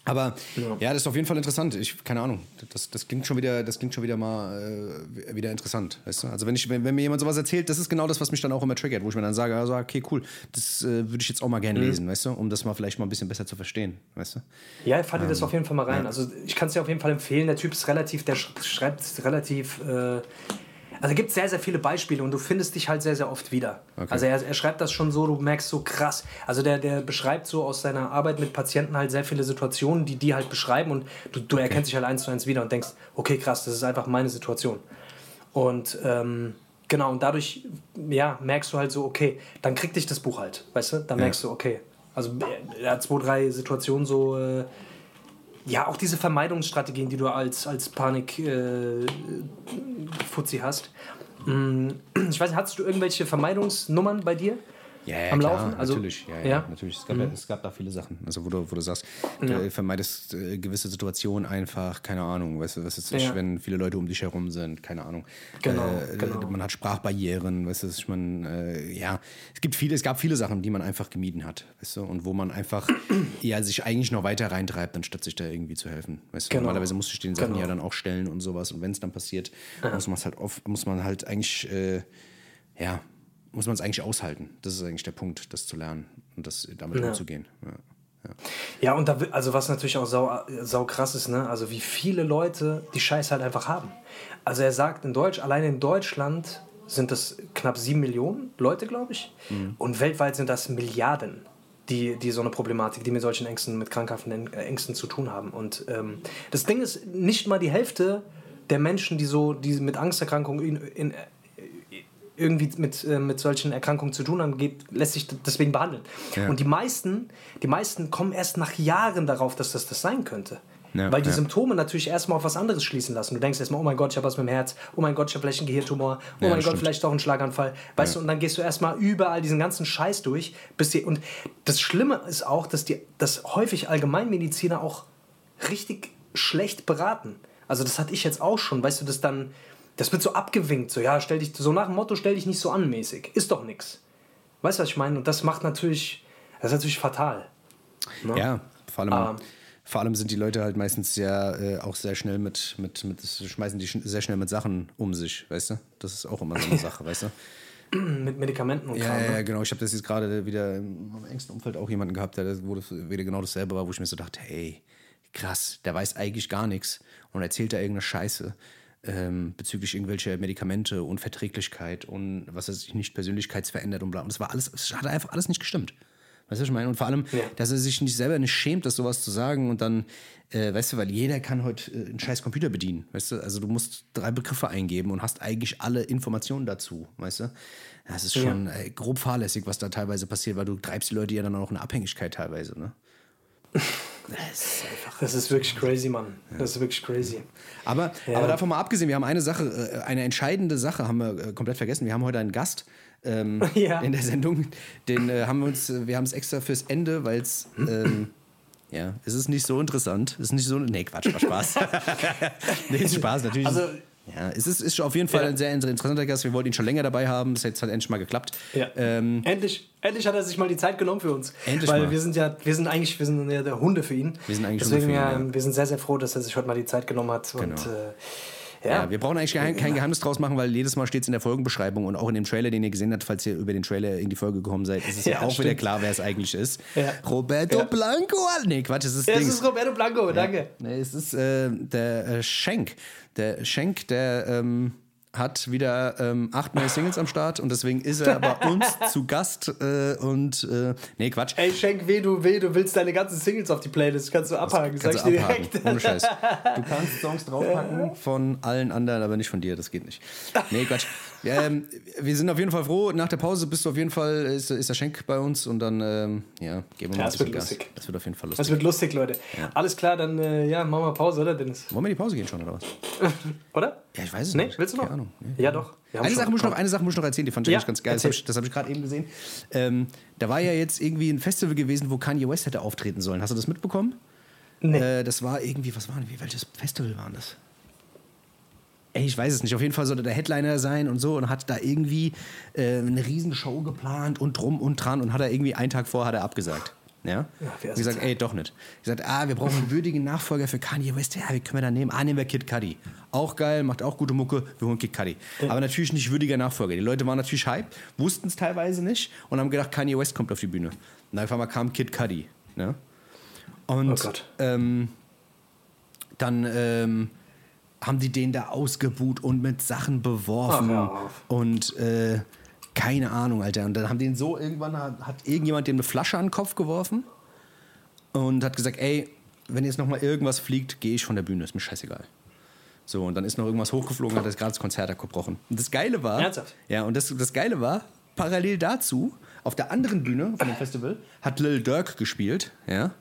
Aber ja. Ja. das ist auf jeden Fall interessant. Ich, keine Ahnung, das, das klingt schon wieder, das klingt schon wieder mal äh, wieder interessant. Weißt du? Also wenn, ich, wenn, wenn mir jemand sowas erzählt, das ist genau das, was mich dann auch immer triggert, wo ich mir dann sage, also, okay, cool, das äh, würde ich jetzt auch mal gerne lesen, weißt du, um das mal vielleicht mal ein bisschen besser zu verstehen, weißt du? Ja, fahr dir das Ähm, auf jeden Fall mal rein. Also ich kann es dir auf jeden Fall empfehlen. Der Typ ist relativ, der sch- schreibt relativ. Äh, also es gibt sehr, sehr viele Beispiele und du findest dich halt sehr, sehr oft wieder. Okay. Also er, er schreibt das schon so, du merkst so krass. Also der, der beschreibt so aus seiner Arbeit mit Patienten halt sehr viele Situationen, die die halt beschreiben und du, du erkennst dich halt eins zu eins wieder und denkst, okay, krass, das ist einfach meine Situation. Und ähm, genau, und dadurch ja, merkst du halt so, okay, dann kriegt dich das Buch halt, weißt du? Dann merkst du, okay. Also er hat zwei, drei Situationen so, äh, ja, auch diese Vermeidungsstrategien, die du als, als Panik äh, hast. Mm, *clears throat* Ich weiß nicht, hattest du irgendwelche Vermeidungsnummern bei dir? Ja, ja Am klar, Laufen? Also- natürlich. Ja, ja, ja? natürlich. Es gab, ja, es gab da viele Sachen. Also wo du, wo du sagst, du vermeidest äh, gewisse Situationen einfach, keine Ahnung, weißt du, was ist, Ja. wenn viele Leute um dich herum sind, keine Ahnung. Genau, äh, genau. Man hat Sprachbarrieren, weißt du, ich meine, äh, ja, es gibt viele, es gab viele Sachen, die man einfach gemieden hat, weißt du, und wo man einfach *clears throat* eher sich eigentlich noch weiter reintreibt, anstatt sich da irgendwie zu helfen. Weißt du, Genau. normalerweise musst du den Sachen Genau. ja dann auch stellen und sowas. Und wenn es dann passiert, muss man halt oft, muss man halt eigentlich, äh, ja, muss man es eigentlich aushalten. Das ist eigentlich der Punkt, das zu lernen und das damit Ja. umzugehen. Ja. Ja, und da, also was natürlich auch sau, sau krass ist, ne? Also wie viele Leute die Scheiße halt einfach haben. Also er sagt in Deutsch, allein in Deutschland sind das knapp sieben Millionen Leute, glaube ich. Und weltweit sind das Milliarden, die, die so eine Problematik, die mit solchen Ängsten, mit krankhaften Ängsten zu tun haben. Und ähm, das Ding ist, nicht mal die Hälfte der Menschen, die so die mit Angsterkrankungen in, in, irgendwie mit, äh, mit solchen Erkrankungen zu tun haben, geht, lässt sich deswegen behandeln. Ja. Und die meisten, die meisten kommen erst nach Jahren darauf, dass das das sein könnte. Ja, Weil die ja. Symptome natürlich erstmal auf was anderes schließen lassen. Du denkst erstmal, oh mein Gott, ich habe was mit dem Herz, oh mein Gott, ich habe vielleicht einen Gehirntumor, oh mein Gott, stimmt. vielleicht doch einen Schlaganfall. Weißt du, und dann gehst du erstmal überall diesen ganzen Scheiß durch. Bis die, und das Schlimme ist auch, dass, die, dass häufig Allgemeinmediziner auch richtig schlecht beraten. Also das hatte ich jetzt auch schon, weißt du, das dann, das wird so abgewinkt, so ja, stell dich, so nach dem Motto, stell dich nicht so an mäßig. Ist doch nix. Weißt du, was ich meine? Und das macht natürlich, das ist natürlich fatal. Ne? Ja, vor allem, Ah. vor allem sind die Leute halt meistens sehr, äh, auch sehr schnell mit, mit, mit, schmeißen die sehr schnell mit Sachen um sich, weißt du? Das ist auch immer so eine Sache, weißt du? *clears throat* Mit Medikamenten und Ja, Kram. ja, ja, ne? genau. Ich habe das jetzt gerade wieder meinem engsten Umfeld auch jemanden gehabt, der wo das wieder genau dasselbe war, wo ich mir so dachte, hey, krass, der weiß eigentlich gar nichts und erzählt da irgendeine Scheiße ähm, bezüglich irgendwelcher Medikamente und Verträglichkeit und was weiß ich nicht, persönlichkeitsverändert und bla. Und das war alles, es hat einfach alles nicht gestimmt. Weißt du, was ich meine? Und vor allem, Ja. dass er sich nicht selber nicht schämt, das sowas zu sagen und dann, äh, weißt du, weil jeder kann heute äh, einen scheiß Computer bedienen, weißt du? Also du musst drei Begriffe eingeben und hast eigentlich alle Informationen dazu, weißt du? Das ist schon äh, grob fahrlässig, was da teilweise passiert, weil du treibst die Leute ja dann auch in eine Abhängigkeit teilweise, ne? *laughs* Das ist einfach Das ist wirklich crazy, Mann. Das ist wirklich crazy. Aber, Ja. aber davon mal abgesehen, wir haben eine Sache, äh, eine entscheidende Sache haben wir äh, komplett vergessen. Wir haben heute einen Gast ähm, *laughs* Ja. in der Sendung. Den äh, haben wir uns, äh, wir haben es extra fürs Ende, weil es ähm, ja, es ist nicht so interessant. Es ist nicht so. Nee, Quatsch, war Spaß. *laughs* nee, ist Spaß, natürlich. Also- ja, es ist, ist auf jeden Fall Ja. ein sehr interessanter Gast. Wir wollten ihn schon länger dabei haben. Das hat jetzt halt endlich mal geklappt. Ja. Ähm, endlich, endlich hat er sich mal die Zeit genommen für uns. Endlich Weil mal. wir sind ja, wir sind eigentlich, wir sind ja der Hunde für ihn. Wir sind eigentlich Deswegen, Hunde für ihn, ja, ja. wir sind sehr, sehr froh, dass er sich heute mal die Zeit genommen hat. Und Genau. äh, Ja, wir brauchen eigentlich kein, kein Geheimnis draus machen, weil jedes Mal steht es in der Folgenbeschreibung und auch in dem Trailer, den ihr gesehen habt, falls ihr über den Trailer in die Folge gekommen seid, ist es *laughs* ja, Ja, auch stimmt. wieder klar, wer es eigentlich ist. Ja. Roberto Ja. Blanco. Nee, Quatsch, es ist Es Dings. ist Roberto Blanco, danke. Nee, es ist äh, der äh, Schenk. Der Schenk, der ähm, hat wieder ähm, acht neue Singles am Start und deswegen ist er bei *laughs* uns zu Gast äh, und äh, nee, Quatsch. Ey, Schenk, weh du, weh, du willst deine ganzen Singles auf die Playlist. Kannst du abhaken, sag ich Kannst du dir abhaken, direkt. ohne Scheiß. *laughs* Du kannst Songs draufpacken von allen anderen, aber nicht von dir, das geht nicht. Nee, Quatsch. Ähm, wir sind auf jeden Fall froh. Nach der Pause bist du auf jeden Fall, ist, ist der Schenk bei uns und dann, ähm, ja, geben wir mal Ja, bisschen wird Gas. lustig. Das wird auf jeden Fall Das lustig. wird lustig, Leute. Alles klar, dann äh, ja, machen wir Pause, oder Dennis? Wollen wir in die Pause gehen schon, oder was? *laughs* Oder? Ja, ich weiß es Nee, nicht. willst du noch? Keine Ahnung. Ja, doch. Eine Sache, muss ich noch, eine Sache muss ich noch erzählen, die fand ich Ja, eigentlich ganz geil. Das habe erzähl. ich, das hab ich gerade eben gesehen. Ähm, da war ja jetzt irgendwie ein Festival gewesen, wo Kanye West hätte auftreten sollen. Hast du das mitbekommen? Nee. Äh, das war irgendwie, was war denn, wie, welches Festival war das? Ey, ich weiß es nicht. Auf jeden Fall sollte der Headliner sein und so und hat da irgendwie äh, eine Riesenshow geplant und drum und dran und hat er irgendwie einen Tag vor hat er abgesagt. Ja? Ja, und gesagt, ey, doch nicht. gesagt, ah, wir brauchen einen würdigen Nachfolger für Kanye West. Ja, wie können wir da nehmen? Ah, nehmen wir Kid Cudi. Auch geil, macht auch gute Mucke. Wir holen Kid Cudi. Aber natürlich nicht würdiger Nachfolger. Die Leute waren natürlich hype, wussten es teilweise nicht und haben gedacht, Kanye West kommt auf die Bühne. Und einfach mal kam Kid Cudi. Ne? Und Oh Gott. ähm, dann ähm, haben die den da ausgebuht und mit Sachen beworfen. Ach, und äh, keine Ahnung, Alter. Und dann haben den so irgendwann hat, irgendjemand dem eine Flasche an den Kopf geworfen und hat gesagt, ey, wenn jetzt noch mal irgendwas fliegt, gehe ich von der Bühne, ist mir scheißegal. So, und dann ist noch irgendwas hochgeflogen, hat das gerade das Konzert abgebrochen. Und das Geile war, Ernsthaft? ja, und das, das Geile war, parallel dazu, auf der anderen Bühne von dem Festival, hat Lil Durk gespielt, ja.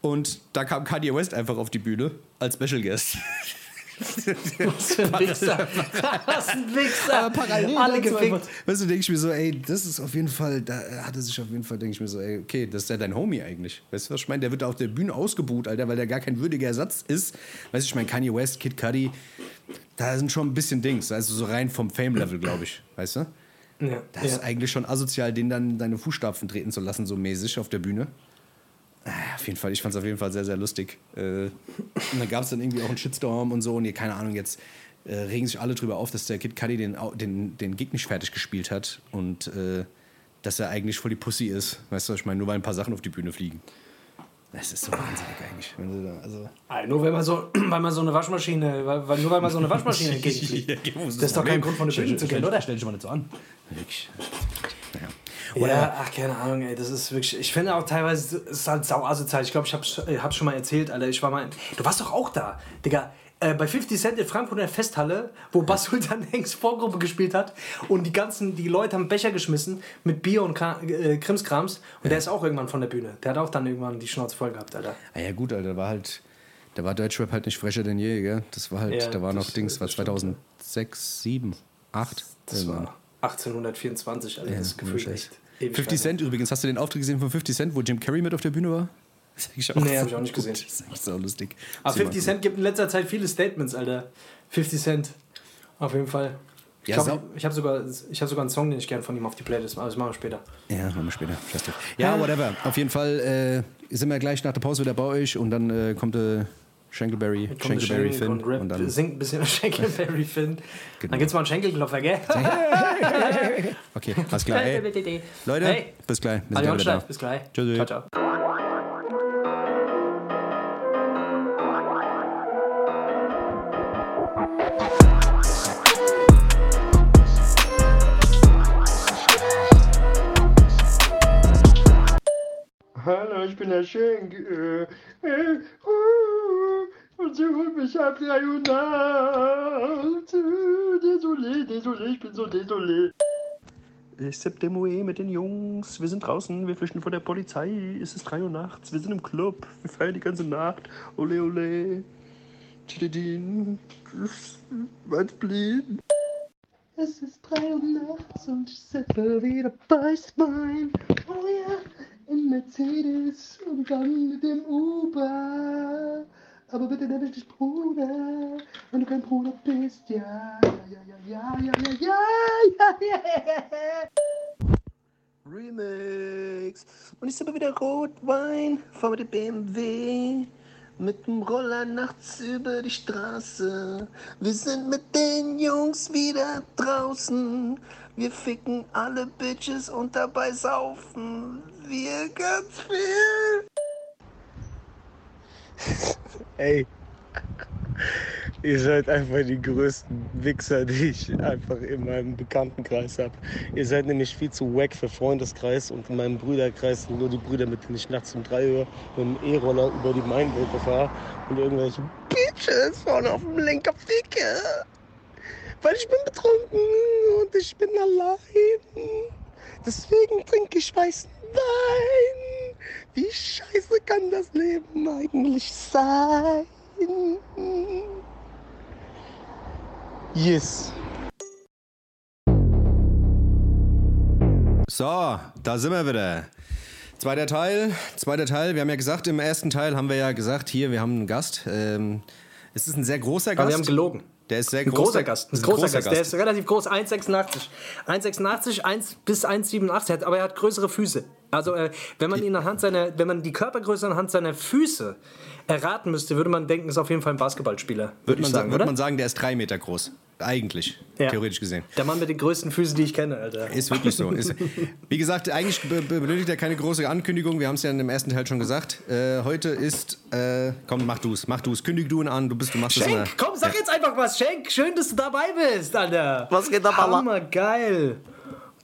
Und da kam Kanye West einfach auf die Bühne als Special Guest. *laughs* Was für ein *laughs* Wichser. Was ein Wichser. Aber parallel Alle gefickt. weißt du, denke ich mir so, ey, das ist auf jeden Fall, da hat er sich auf jeden Fall, denke ich mir so, ey, okay, das ist ja dein Homie eigentlich. Weißt du, was ich meine? Der wird auf der Bühne ausgebuht, Alter, weil der gar kein würdiger Ersatz ist. Weißt du, ich meine, Kanye West, Kid Cudi, da sind schon ein bisschen Dings, also so rein vom Fame-Level, glaube ich, weißt du? Ja, Das ja. ist eigentlich schon asozial, den dann deine Fußstapfen treten zu lassen, so mäßig auf der Bühne. Auf jeden Fall, ich fand es auf jeden Fall sehr, sehr lustig. Äh, und dann gab es dann irgendwie auch einen Shitstorm und so. Und ihr, keine Ahnung, jetzt äh, regen sich alle drüber auf, dass der Kid Cudi den, den, den Gig nicht fertig gespielt hat und äh, dass er eigentlich voll die Pussy ist. Weißt du, ich meine, nur weil ein paar Sachen auf die Bühne fliegen. Das ist so wahnsinnig eigentlich. Wenn du da, also, Ah, nur weil man so, *clears throat* weil man so eine Waschmaschine, weil, weil, nur weil man so eine Waschmaschine *laughs* entgegenfliegt. Das ist doch kein Grund von der Bühne zu gehen, oder? Stell dich mal nicht so an. Wirklich. Naja. Ja, ach, keine Ahnung, ey, das ist wirklich. Ich finde auch teilweise, es ist halt sau asozial. Ich glaube, ich hab's, äh, hab's schon mal erzählt, Alter. Ich war mal. Du warst doch auch da, Digga. Äh, bei 50 Cent in Frankfurt in der Festhalle, wo Bas Sultan *laughs* Hengst Vorgruppe gespielt hat und die ganzen, die Leute haben Becher geschmissen mit Bier und Kra äh, Krimskrams und der ist auch irgendwann von der Bühne. Der hat auch dann irgendwann die Schnauze voll gehabt, Alter. Ah ja gut, Alter, da war halt, da war Deutschrap halt nicht fresher denn je, gell? Das war halt, Ja, da war noch das- Dings, was das stimmt, 2006, 7, 8. Das war 1824, Alter. das ist gefühlt echt. ewig 50 lang. Cent übrigens, hast du den Auftritt gesehen von 50 Cent, wo Jim Carrey mit auf der Bühne war? Das ist auch Nee, hab so ich auch nicht gesehen. Das ist echt so lustig. Aber Zieh mal 50 Cent gibt in letzter Zeit viele Statements, Alter. 50 Cent. Auf jeden Fall. Ich Ja, glaube, sau- ich habe sogar, ich hab sogar einen Song, den ich gerne von ihm auf die Playlist mache. Das machen wir später. Ja, machen wir später. Scheiß drauf. Ja, whatever. Auf jeden Fall äh, sind wir gleich nach der Pause wieder bei euch und dann äh, kommt äh, Shankleberry, Kommt Shankleberry Finn. und Und dann, singt ein bisschen *laughs* Shankleberry Finn. Genau. Dann gibt's mal einen Schenkelklopfer, gell? *laughs* okay, alles klar. *laughs* Ey, Leute, Hey. bis gleich. Adios, gleich bis gleich. Tschüssi. Ciao, ciao. Ich bin der Schenk. Äh, äh, uh, und sie holt mich ab 3 Uhr nachts. Äh, Désolé, désolé, ich bin so désolé. Ich sipp dem UE mit den Jungs. Wir sind draußen, wir flüchten vor der Polizei. Es ist 3 Uhr nachts, wir sind im Club. Wir feiern die ganze Nacht. Ole, ole. Tididin. Mein Spleen. Es ist 3 Uhr nachts und ich sippe wieder bei Spine. Oh ja, in Mercedes und dann mit dem Uber. Aber bitte nenn mich nicht Bruder, wenn du kein Bruder bist. Ja, ja, ja, ja, ja, ja, ja, ja, ja, ja. Remix. Und ich sippe wieder Rotwein, fahr mit dem BMW. mit dem Roller nachts über die Straße. Wir sind mit den Jungs wieder draußen. Wir ficken alle Bitches und dabei saufen wir ganz viel. *laughs* Ey, ihr seid einfach die größten Wichser, die ich einfach in meinem Bekanntenkreis habe. Ihr seid nämlich viel zu wack für Freundeskreis und in meinem Brüderkreis sind nur die Brüder, mit denen ich nachts um drei Uhr mit dem E-Roller über die Mainbrücke fahre und irgendwelche Bitches vorne auf dem Lenker ficke. Weil ich bin betrunken und ich bin allein. Deswegen trinke ich weißen Wein. Wie scheiße kann das Leben eigentlich sein? Yes. So, da sind wir wieder. Zweiter Teil, zweiter Teil. Wir haben ja gesagt, im ersten Teil haben wir ja gesagt, hier, wir haben einen Gast. Ähm, es ist ein sehr großer Gast. Aber wir haben gelogen. Der ist sehr Ein groß. großer Gast. Ein großer, Gast. Der ist relativ groß, 1,86. 1,86 1 bis 1,87, hat- aber er hat größere Füße. Also äh, wenn man ihn anhand seiner, wenn man die Körpergröße anhand seiner Füße erraten müsste, würde man denken, ist auf jeden Fall ein Basketballspieler. Würde ich man, sagen, würde man sagen, der ist drei Meter groß. Eigentlich, Ja. theoretisch gesehen. Der Mann mit den größten Füßen, die ich kenne, Alter. Ist wirklich so. Ist, *laughs* wie gesagt, eigentlich be be benötigt er keine große Ankündigung. Wir haben es ja im ersten Teil schon gesagt. Äh, heute ist. Äh, komm, mach du's. Mach du's. Kündig du ihn an. Du bist, du machst es. Schenk, komm, sag jetzt einfach was. Schenk, schön, dass du dabei bist, Alter. Was geht ab, Mama? Hammer, geil.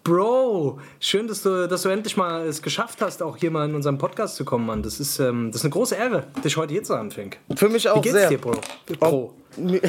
Bro, schön, dass du, dass du endlich mal es geschafft hast, auch hier mal in unserem Podcast zu kommen, Mann. Das ist, ähm, das ist eine große Ehre, dich heute hier zu haben, Fink. Für mich auch Wie geht's sehr. dir, Bro? Bro. Ja,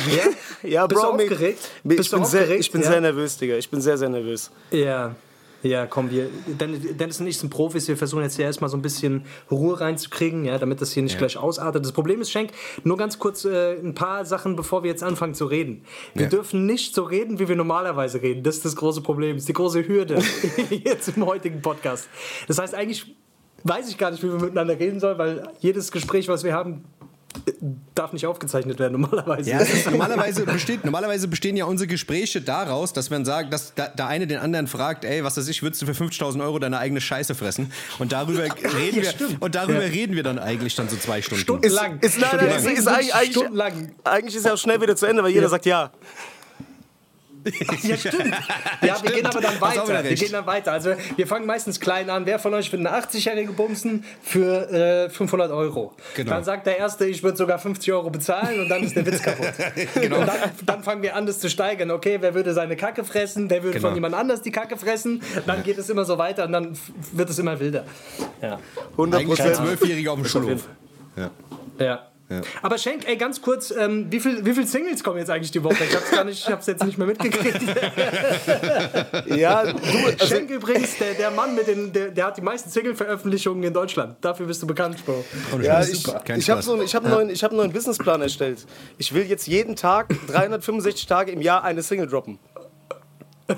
ja Bist Bro, du aufgeregt? Bist ich du bin, sehr, aufgeregt? ich bin Ja. sehr nervös, Digga. Ich bin sehr, sehr nervös. Ja. Ja, komm, wir, Den- Dennis und ich sind Profis, wir versuchen jetzt hier erstmal so ein bisschen Ruhe reinzukriegen, ja, damit das hier nicht gleich ausartet. Das Problem ist, Schenk, nur ganz kurz äh, ein paar Sachen, bevor wir jetzt anfangen zu reden. Wir Ja. dürfen nicht so reden, wie wir normalerweise reden. Das ist das große Problem, das ist die große Hürde *laughs* jetzt im heutigen Podcast. Das heißt, eigentlich weiß ich gar nicht, wie wir miteinander reden sollen, weil jedes Gespräch, was wir haben, darf nicht aufgezeichnet werden *laughs* normalerweise. Ja, ist, normalerweise, besteht, normalerweise bestehen ja unsere Gespräche daraus, dass man sagt, dass da, der eine den anderen fragt, ey, was weiß ich, würdest du für 50.000 Euro deine eigene Scheiße fressen? Und darüber *laughs* reden wir, stimmt. und darüber Ja. reden wir dann eigentlich dann so zwei Stunden. Stundenlang. Ist, nein, nein, ist, ist eigentlich, eigentlich, Stundenlang. eigentlich ist ja auch schnell wieder zu Ende, weil jeder sagt ja. *laughs* Ja, stimmt. *laughs* Ja, wir gehen aber dann weiter. Wir gehen dann weiter. Also, wir fangen meistens klein an. Wer von euch wird eine 80-jährige bumsen für äh, 500 Euro? Genau. Dann sagt der Erste, ich würde sogar 50 Euro bezahlen und dann ist der Witz kaputt. *laughs* Genau. Und dann, dann fangen wir an, das zu steigern. Okay, wer würde seine Kacke fressen? Wer würde Genau. von jemand anders die Kacke fressen? Dann geht es immer so weiter und dann wird es immer wilder. Ja. 100 Eigentlich ein Prozent. Zwölfjähriger auf dem Schulhof. Ja. Ja. Aber Schenk, ey, ganz kurz, ähm, wie viele wie viel Singles kommen jetzt eigentlich die Woche? Ich hab's gar nicht, ich hab's jetzt nicht mehr mitgekriegt. *laughs* Ja, du, also, Schenk übrigens, der, der Mann mit den, der, der hat die meisten Single-Veröffentlichungen in Deutschland. Dafür bist du bekannt, Bro. ja, Das ist ich, ich habe so, ich hab einen neuen, ich hab einen neuen Businessplan erstellt. Ich will jetzt jeden Tag *laughs* 365 Tage im Jahr eine Single droppen.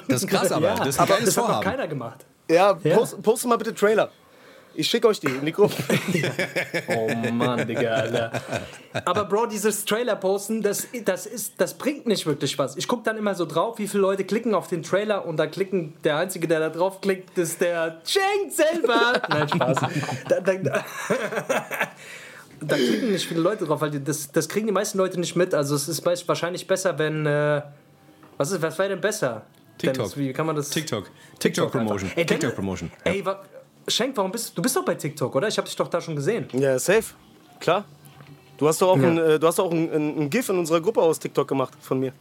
Das ist krass, aber. das ist aber das hat noch keiner gemacht. Ja, Ja. Post, poste mal bitte Trailer. Ich schicke euch die in die Gruppe. *laughs* Oh Mann, Digga, Alter. Aber Bro, dieses Trailer-Posten, das, das, ist, das bringt nicht wirklich was. Ich gucke dann immer so drauf, wie viele Leute klicken auf den Trailer und da klicken, der Einzige, der da drauf klickt, ist der Schenk selber. Nein, Spaß. Da, da, da, *laughs* da klicken nicht viele Leute drauf, weil die, das, das kriegen die meisten Leute nicht mit. Also es ist meist- wahrscheinlich besser, wenn... Äh, was, ist, was wäre denn besser? TikTok. Dennis, wie kann man das... TikTok. TikTok Promotion. Ey, TikTok Promotion. Ey, wa, Schenk, warum bist du bist doch bei TikTok, oder? Ich habe dich doch da schon gesehen. Ja, safe. Klar. Du hast doch auch, ein, äh, du hast auch ein, ein, ein GIF in unserer Gruppe aus TikTok gemacht von mir.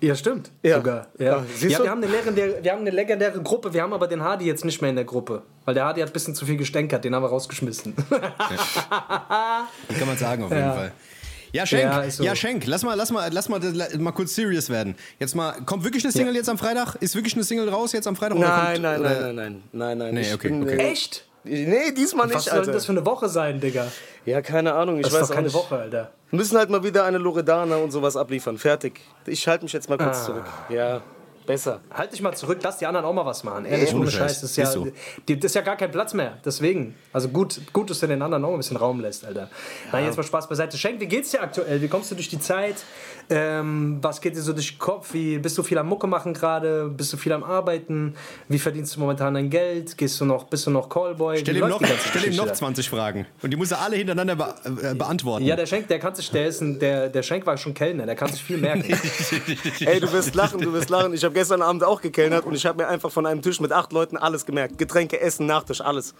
Ja, stimmt. Ja. Sogar. Ja. Ja, Ja, du? wir, haben eine legendäre, wir haben eine legendäre Gruppe, wir haben aber den Hardy jetzt nicht mehr in der Gruppe. Weil der Hardy hat ein bisschen zu viel gestänkert, den haben wir rausgeschmissen. Kann man sagen, auf jeden Ja. Fall. Ja, Schenk, Ja, ja, so. Schenk, lass mal, lass mal, lass mal, la- mal kurz serious werden. Jetzt mal, kommt wirklich eine Single jetzt am Freitag? Ist wirklich eine Single raus jetzt am Freitag? oder Nein, kommt, nein, oder- nein, nein, nein, nein, nein. Nee, okay, bin, okay. Echt? Nee, diesmal Was nicht, soll denn Alter. das für eine Woche sein, Digga? Ja, keine Ahnung, ich Das weiß ist doch auch keine nicht. Woche, Alter. Wir müssen halt mal wieder eine Loredana und sowas abliefern. Fertig. Ich halte mich jetzt mal kurz Ah. zurück. Ja. Besser. Halt dich mal zurück, lass die anderen auch mal was machen. Ehrlich, Ohne Scheiß, Scheiß. Das ist, ja, ist so. die, das ist ja gar kein Platz mehr. Deswegen. Also gut, gut, dass du den anderen auch ein bisschen Raum lässt, Alter. Nein, jetzt mal Spaß beiseite. Schenk, wie geht's dir aktuell? Wie kommst du durch die Zeit? Ähm, was geht dir so durch den Kopf? Wie, bist du viel am Mucke machen gerade? Bist du viel am Arbeiten? Wie verdienst du momentan dein Geld? Gehst du noch, bist du noch Callboy? Stell ihm noch, stell ihm noch da? 20 Fragen. Und die muss er alle hintereinander be äh, beantworten. Ja, der Schenk, der kann sich, der ist ein, der, der Schenk war schon Kellner, der kann sich viel merken. *laughs* Ey, du wirst lachen, du wirst lachen. Ich habe gestern Abend auch gekellnert und ich habe mir einfach von einem Tisch mit acht Leuten alles gemerkt. Getränke, Essen, Nachtisch, alles.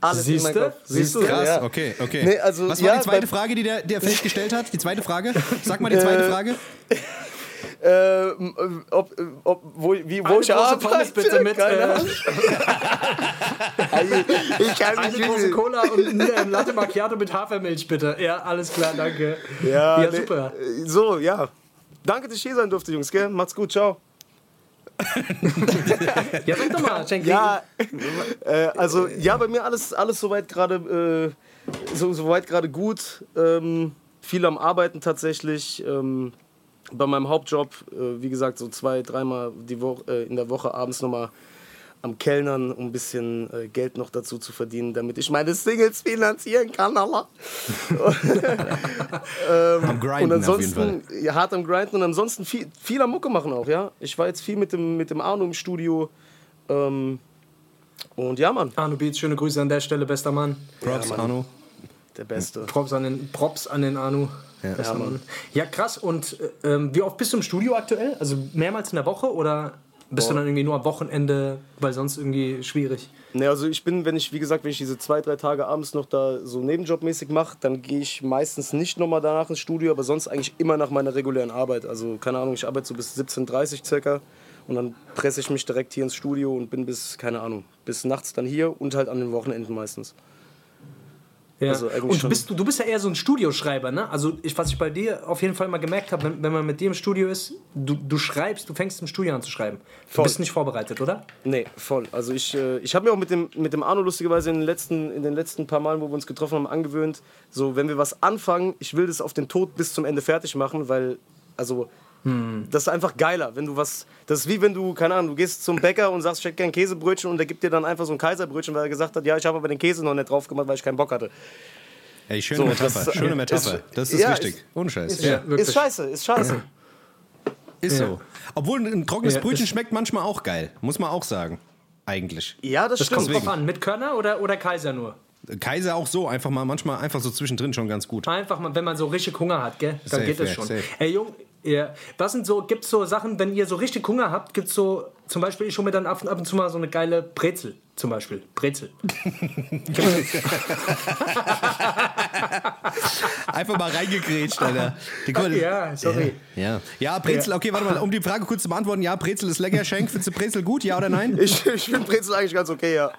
Alles meinem Kopf. Siehst du? Krass, Ja. okay, okay. Nee, also, Was war ja, die zweite Frage, die der, der *laughs* Feld gestellt hat? Die zweite Frage? Sag mal die zweite Frage. *laughs* Äh, ob, ob, wo, wie, wo Eine ich große arbeite? Pommes bitte mit, äh, *laughs* ich kann Eine mich große nicht. Cola und ein Latte Macchiato mit Hafermilch, bitte. Ja, alles klar, danke. Ja, Ja, nee, super. So, ja. Danke, dass ich hier sein durfte, Jungs, gell? Macht's gut, ciao. *laughs* Ja, sag doch mal, Schenk. Ja, äh, also ja, bei mir alles, alles soweit gerade äh, so, soweit gerade gut. Ähm, viel am Arbeiten tatsächlich. Ähm, bei meinem Hauptjob, äh, wie gesagt, so zwei, dreimal die Woche, äh, in der Woche abends nochmal am Kellnern, um ein bisschen äh, Geld noch dazu zu verdienen, damit ich meine Singles finanzieren kann, Allah. *laughs* Am Grinden Und auf jeden Fall. ansonsten, ja, hart am Grinden und ansonsten viel, viel am Mucke machen auch, ja. Ich war jetzt viel mit dem, mit dem Arno im Studio. Ähm, und ja, Mann, Arno Beats, schöne Grüße an der Stelle, bester Mann. Props, Mann. Arno. der Beste. Props an den, Props an den Arno. Bester Ja, Mann. Mann. Ja, krass. Und äh, ähm, wie oft bist du im Studio aktuell? Also mehrmals in der Woche oder bist du dann irgendwie nur am Wochenende, weil sonst irgendwie schwierig? Ne, also ich bin, wenn ich, wie gesagt, wenn ich diese zwei, drei Tage abends noch da so nebenjobmäßig mache, dann gehe ich meistens nicht nochmal danach ins Studio, aber sonst eigentlich immer nach meiner regulären Arbeit. Also keine Ahnung, ich arbeite so bis 17.30 Uhr circa und dann presse ich mich direkt hier ins Studio und bin bis, keine Ahnung, bis nachts dann hier und halt an den Wochenenden meistens. Ja. Also und bist, du, du bist ja eher so ein Studioschreiber, ne? Also ich, was ich bei dir auf jeden Fall mal gemerkt habe, wenn, wenn man mit dir im Studio ist, du, du schreibst, du fängst im Studio an zu schreiben. Du Voll. bist nicht vorbereitet, oder? Nee, voll. Also ich, äh, ich habe mir auch mit dem, mit dem Arno lustigerweise in den, letzten, in den letzten paar Malen, wo wir uns getroffen haben, angewöhnt, so wenn wir was anfangen, ich will das auf den Tod bis zum Ende fertig machen, weil, also, das ist einfach geiler, wenn du was, das ist wie wenn du, keine Ahnung, du gehst zum Bäcker und sagst, ich hätte gern Käsebrötchen und der gibt dir dann einfach so ein Kaiserbrötchen, weil er gesagt hat, ja, ich habe aber den Käse noch nicht drauf gemacht, weil ich keinen Bock hatte. Ey, schöne So, Metapher. das- schöne Metapher. ist- Das ist ja, wichtig. ist- Ohne Scheiß. Ja, Ja. Ist scheiße, ist scheiße. Ist so. Obwohl ein trockenes Ja, Brötchen ist- schmeckt manchmal auch geil. Muss man auch sagen. Eigentlich. Ja, das, Das kommt stimmt. drauf an. Mit Körner oder, oder Kaiser nur? Kaiser auch so. Einfach mal, manchmal einfach so zwischendrin schon ganz gut. Einfach mal, wenn man so richtig Hunger hat, gell? Dann Safe, geht das ja, schon. safe. Ey, Jung, ja. was sind so, gibt's so Sachen, wenn ihr so richtig Hunger habt, gibt's so, zum Beispiel, ich hole mir dann ab und zu mal so eine geile Brezel, zum Beispiel. Brezel. *laughs* Einfach mal reingegrätscht, Alter. Mal, Ja, sorry. Ja. ja, Brezel, okay, warte mal, um die Frage kurz zu beantworten. Ja, Brezel ist lecker. Schenk, findest du Brezel gut, ja oder nein? *laughs* Ich, ich finde Brezel eigentlich ganz okay, ja.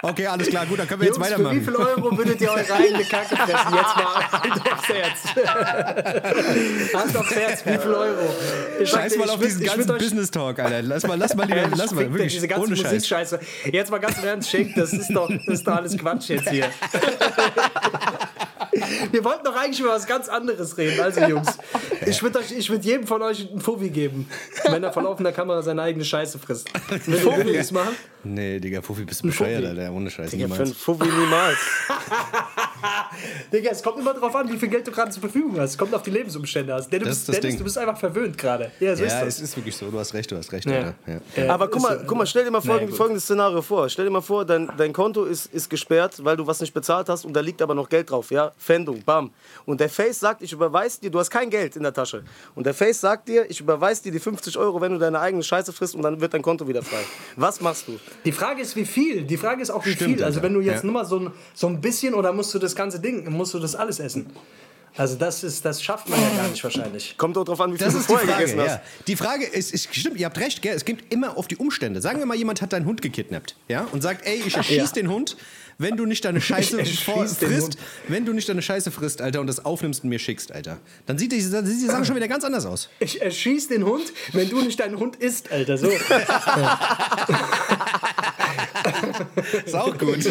Okay, alles klar, gut, dann können wir jetzt Jungs, für weitermachen. wie viel Euro würdet ihr eure eigene Kacke fressen? Jetzt mal Hand aufs Herz. Hand aufs Herz, wie viel Euro? Ich Scheiß mal auf diesen ich ganzen Business Talk, Alter. Lass mal, lass mal *laughs* lieber, lass mal, wirklich, diese ganze ohne Scheiß. Jetzt mal ganz im Ernst, Schenk, das ist doch, das ist doch alles Quatsch jetzt hier. *laughs* Wir wollten doch eigentlich über was ganz anderes reden. Also, Jungs, ich würde würd jedem von euch einen Fuffi geben, wenn er vor laufender Kamera seine eigene Scheiße frisst. Würdet ihr das machen? Nee, Digga, Fuffi, bist du bescheuert. Alter. Ohne Scheiß, ja für einen niemals. Fuffi niemals. *laughs* Digga, es kommt immer drauf an, wie viel Geld du gerade zur Verfügung hast. Es kommt auf die Lebensumstände aus. Denn du Das bist, ist das Dennis, du bist einfach verwöhnt gerade. Ja, so Ja, ist es das. ist wirklich so. Du hast recht, du hast recht, Ja. Alter. Ja. Aber guck mal, guck mal, stell dir mal folgend, gut. folgendes Szenario vor. Stell dir mal vor, dein, dein Konto ist, ist gesperrt, weil du was nicht bezahlt hast und da liegt aber noch Geld drauf, ja? Pfändung, bam. Und der Face sagt, ich überweise dir, du hast kein Geld in der Tasche. Und der Face sagt dir, ich überweise dir die 50 Euro, wenn du deine eigene Scheiße frisst und dann wird dein Konto wieder frei. Was machst du? Die Frage ist, wie viel? Die Frage ist auch, wie Stimmt, viel. Also, wenn du jetzt Ja. nur mal so ein, so ein bisschen oder musst du das ganze Ding, musst du das alles essen? Also, das, ist, das schafft man ja gar nicht wahrscheinlich. Kommt auch drauf an, wie viel Das du ist die vorher Frage, gegessen hast. ja. Die Frage ist, ist, stimmt, ihr habt recht, gell? Es geht immer auf die Umstände. Sagen wir mal, jemand hat deinen Hund gekidnappt, ja? Und sagt, ey, ich erschieß Ja. den Hund, wenn du nicht deine Scheiße frisst, wenn du nicht deine Scheiße frisst, Alter, und das aufnimmst und mir schickst, Alter. Dann sieht die, dann sieht die Sache schon wieder ganz anders aus. Ich erschieß den Hund, wenn du nicht deinen Hund isst, Alter. So. *laughs* Ist auch gut. *laughs*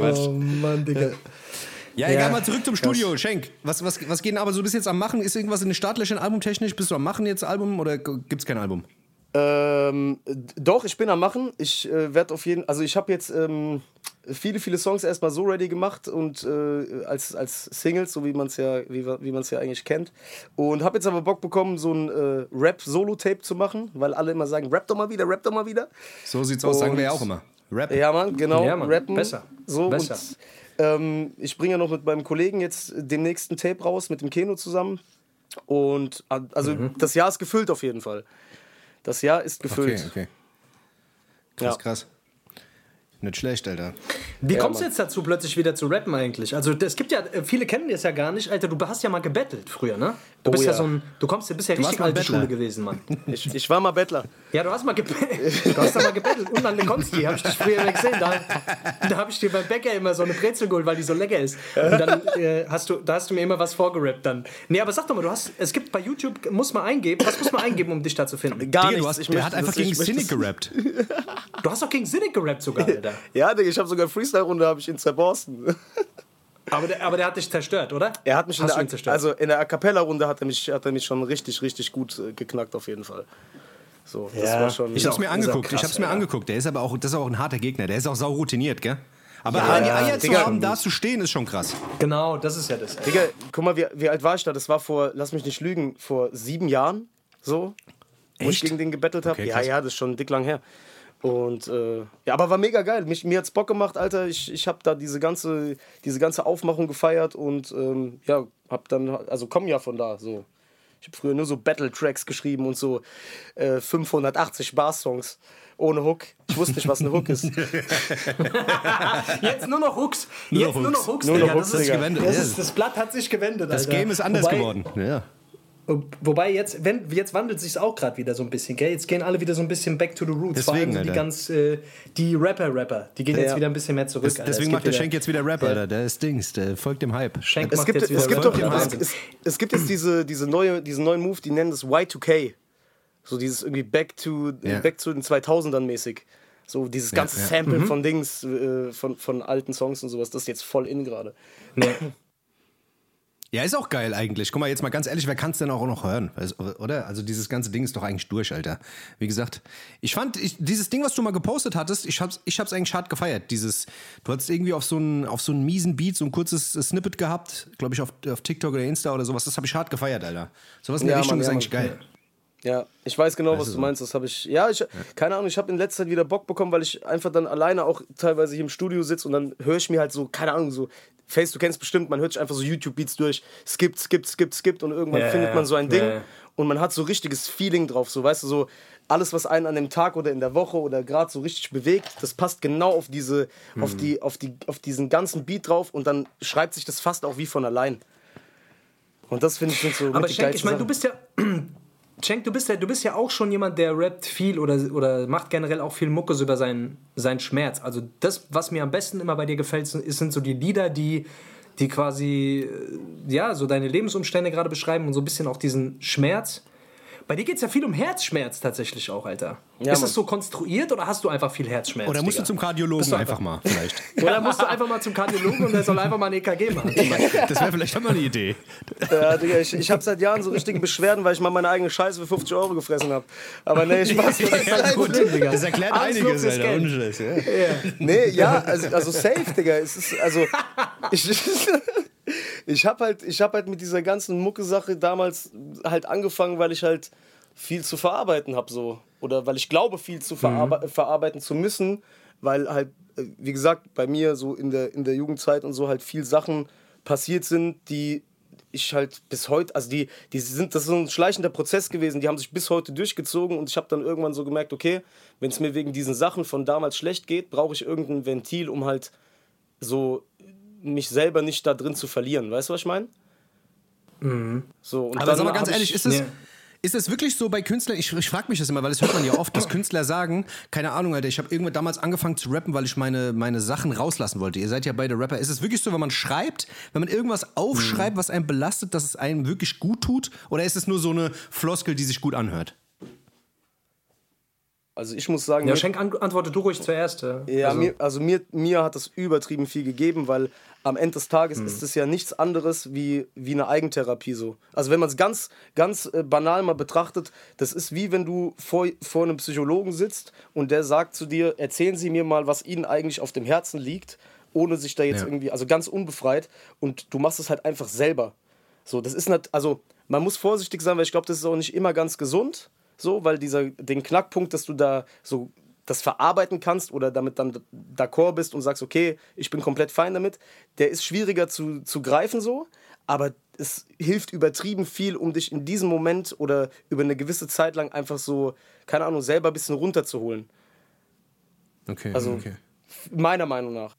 Oh Mann, Digga. Ja, egal, mal zurück zum Studio. Schenk, was, was, was geht denn aber so bis jetzt am Machen? Ist irgendwas in den Startlöchern albumtechnisch? Bist du am Machen jetzt Album oder gibt es kein Album? Ähm, doch, ich bin am Machen. Ich äh, werde auf jeden also ich habe jetzt ähm, viele, viele Songs erstmal so ready gemacht und äh, als, als Singles, so wie man es ja, wie, wie man's ja eigentlich kennt. Und habe jetzt aber Bock bekommen, so ein äh, Rap-Solo-Tape zu machen, weil alle immer sagen, rap doch mal wieder, rap doch mal wieder. So sieht's aus, sagen wir ja Und- auch immer. Rap. Ja, Mann, genau. Ja, Mann, rappen. besser. So, Besser. Und, ähm, ich bringe ja noch mit meinem Kollegen jetzt den nächsten Tape raus, mit dem Keno zusammen. Und äh, also Mhm. das Jahr ist gefüllt auf jeden Fall. Das Jahr ist gefüllt. Okay, okay. Krass, Ja. krass. Nicht schlecht, Alter. Wie Ja, kommst du jetzt dazu, plötzlich wieder zu rappen eigentlich? Also es gibt ja, äh, viele kennen das ja gar nicht. Alter, du hast ja mal gebettelt früher, ne? Du Oh bist ja. ja. so ein, du kommst, du bist ja warst richtig mal alte Bettler. Schule gewesen, Mann. *laughs* Ich, ich war mal Bettler. Ja, du hast mal gebettelt. Du hast da mal gebettelt. Und an Lekonski, hab ich dich früher gesehen. Da, da habe ich dir beim Bäcker immer so eine Brezel geholt, weil die so lecker ist. Und dann äh, hast du, da hast du mir immer was vorgerappt dann. Nee, aber sag doch mal, du hast, es gibt bei YouTube, muss man eingeben, was muss man eingeben, um dich da zu finden? Gar nichts. du hast, Ich der hat einfach das- gegen Cynic gerappt. Du hast doch gegen Cynic gerappt sogar, Alter. *laughs* Ja, Digga, ich habe sogar Freestyle-Runde habe ich ihn zerborsten. *laughs* Aber der, aber der hat dich zerstört, oder? Er hat mich in der, zerstört? also in der A cappella Runde hat er mich hat er mich schon richtig richtig gut äh, geknackt auf jeden Fall. So, das Ja. war schon Ich hab's mir angeguckt, krass, ich hab's mir Alter. angeguckt. Der ist aber auch, das ist auch ein harter Gegner. Der ist auch sau routiniert, gell? Aber Ja, die ja, Eier zu Digga. haben, da zu stehen, ist schon krass. Genau, das ist ja das. Digga, guck mal, wie, wie alt war ich da? Das war vor, lass mich nicht lügen, vor sieben Jahren so, wo ich Echt? gegen den gebettelt habe. Okay, ja, ja, das ist schon dick lang her. Und äh, ja, aber war mega geil. Mich, mir hat's Bock gemacht, Alter. Ich, ich habe da diese ganze, diese ganze Aufmachung gefeiert und ähm, ja, hab dann, also komm ja von da so. Ich habe früher nur so Battle-Tracks geschrieben und so äh, 580 Bar-Songs ohne Hook. Ich wusste nicht, was ein Hook ist. *laughs* Jetzt nur noch Hooks. Nur Jetzt noch nur noch Hooks. Hooks, Nur noch Digga. Hooks, das, ist, gewendet. das, ist, das Blatt hat sich gewendet, Das Alter. Game ist anders Wobei- geworden. Ja. Wobei jetzt, wenn, jetzt wandelt sich auch gerade wieder so ein bisschen, gell? Jetzt gehen alle wieder so ein bisschen back to the roots. Vor allem Deswegen, so die ganz, äh, die Rapper-Rapper, die gehen jetzt Ja. wieder ein bisschen mehr zurück. Das, deswegen macht der Schenk jetzt wieder Rap, Ja. Alter. Der ist Dings, der folgt dem Hype. Schenk Es macht gibt, jetzt wieder es gibt Rap. doch, es, es, es gibt jetzt diese, diese neue, diesen neuen Move, die nennen das Y2K. So dieses irgendwie back to, Ja. back zu den 2000ern mäßig. So dieses ganze ja. Sample von Dings, äh, von, von alten Songs und sowas, das ist jetzt voll in gerade. Ja. *laughs* Ja, ist auch geil eigentlich. Guck mal, jetzt mal ganz ehrlich, wer kann es denn auch noch hören? Oder? Also dieses ganze Ding ist doch eigentlich durch, Alter. Wie gesagt, ich fand, ich, dieses Ding, was du mal gepostet hattest, ich hab's, ich hab's eigentlich hart gefeiert. Dieses, du hattest irgendwie auf so einen, auf so einen miesen Beat so ein kurzes äh, Snippet gehabt, glaube ich, auf, auf TikTok oder Insta oder sowas. Das habe ich hart gefeiert, Alter. Sowas in der Ja, Richtung Mann, ist ja, eigentlich Mann. geil. Ja, ich weiß genau, was du so. meinst. Das habe ich. Ja, ich, keine Ahnung, ich habe in letzter Zeit wieder Bock bekommen, weil ich einfach dann alleine auch teilweise hier im Studio sitze und dann höre ich mir halt so, keine Ahnung, so. Face, du kennst bestimmt, man hört sich einfach so YouTube-Beats durch, skippt, skippt, skippt, skippt und irgendwann Ja, findet man so ein Ding ja. und man hat so richtiges Feeling drauf, so, weißt du, so alles, was einen an dem Tag oder in der Woche oder gerade so richtig bewegt, das passt genau auf diese, Mhm. auf die, auf die, auf diesen ganzen Beat drauf und dann schreibt sich das fast auch wie von allein. Und das finde ich sind so Aber Schenk, ich meine, du bist ja. Schenk, du bist ja, du bist ja auch schon jemand, der rappt viel oder, oder macht generell auch viel Muckes über seinen, seinen Schmerz. Also das, was mir am besten immer bei dir gefällt, sind, sind so die Lieder, die, die quasi äh, ja, so deine Lebensumstände gerade beschreiben und so ein bisschen auch diesen Schmerz. Bei dir geht es ja viel um Herzschmerz tatsächlich auch, Alter. Ja, ist Mann. das so konstruiert oder hast du einfach viel Herzschmerz? Oder musst du Digga? zum Kardiologen du einfach mal, vielleicht. *laughs* Oder musst du einfach mal zum Kardiologen und der soll einfach mal ein EKG machen. Das wäre vielleicht auch mal eine Idee. Ja, Digga, ich, ich habe seit Jahren so richtige Beschwerden, weil ich mal meine eigene Scheiße für 50 Euro gefressen habe. Aber nee, *laughs* ich weiß Das ist halt gut, Digga. Das erklärt einiges, Alter. Ja. Nee, ja, also, also safe, Digga. Es ist, also, ich, ich habe halt, ich hab halt mit dieser ganzen Mucke-Sache damals halt angefangen, weil ich halt viel zu verarbeiten habe, so. Oder weil ich glaube, viel zu verarbe verarbeiten zu müssen, weil halt, äh, wie gesagt, bei mir so in der, in der Jugendzeit und so halt viel Sachen passiert sind, die ich halt bis heute, also die, die sind, das ist so ein schleichender Prozess gewesen, die haben sich bis heute durchgezogen und ich habe dann irgendwann so gemerkt, okay, wenn es mir wegen diesen Sachen von damals schlecht geht, brauche ich irgendein Ventil, um halt so mich selber nicht da drin zu verlieren. Weißt du, was ich meine? So, und Aber sag mal ganz ehrlich, ich, ist es, ist es wirklich so bei Künstlern? Ich, ich frage mich das immer, weil das hört man ja oft, dass Künstler sagen, keine Ahnung, Alter, ich habe irgendwann damals angefangen zu rappen, weil ich meine, meine Sachen rauslassen wollte. Ihr seid ja beide Rapper. Ist es wirklich so, wenn man schreibt, wenn man irgendwas aufschreibt, was einen belastet, dass es einem wirklich gut tut? Oder ist es nur so eine Floskel, die sich gut anhört? Also ich muss sagen, Ja, mir- Schenk, an, antworte du ruhig zuerst. Ja, Ja, also, mir, also mir, mir hat das übertrieben viel gegeben, weil am Ende des Tages Hm. ist es ja nichts anderes wie, wie eine Eigentherapie so. Also wenn man es ganz, ganz äh, banal mal betrachtet, das ist wie wenn du vor, vor einem Psychologen sitzt und der sagt zu dir, erzählen Sie mir mal, was Ihnen eigentlich auf dem Herzen liegt, ohne sich da jetzt Ja. irgendwie, also ganz unbefreit und du machst es halt einfach selber. So, das ist nicht, also man muss vorsichtig sein, weil ich glaube, das ist auch nicht immer ganz gesund, so, weil dieser, den Knackpunkt, dass du da so das verarbeiten kannst oder damit dann d'accord bist und sagst, okay, ich bin komplett fein damit, der ist schwieriger zu, zu greifen so, aber es hilft übertrieben viel, um dich in diesem Moment oder über eine gewisse Zeit lang einfach so, keine Ahnung, selber ein bisschen runterzuholen. Okay, Also- okay. Meiner Meinung nach.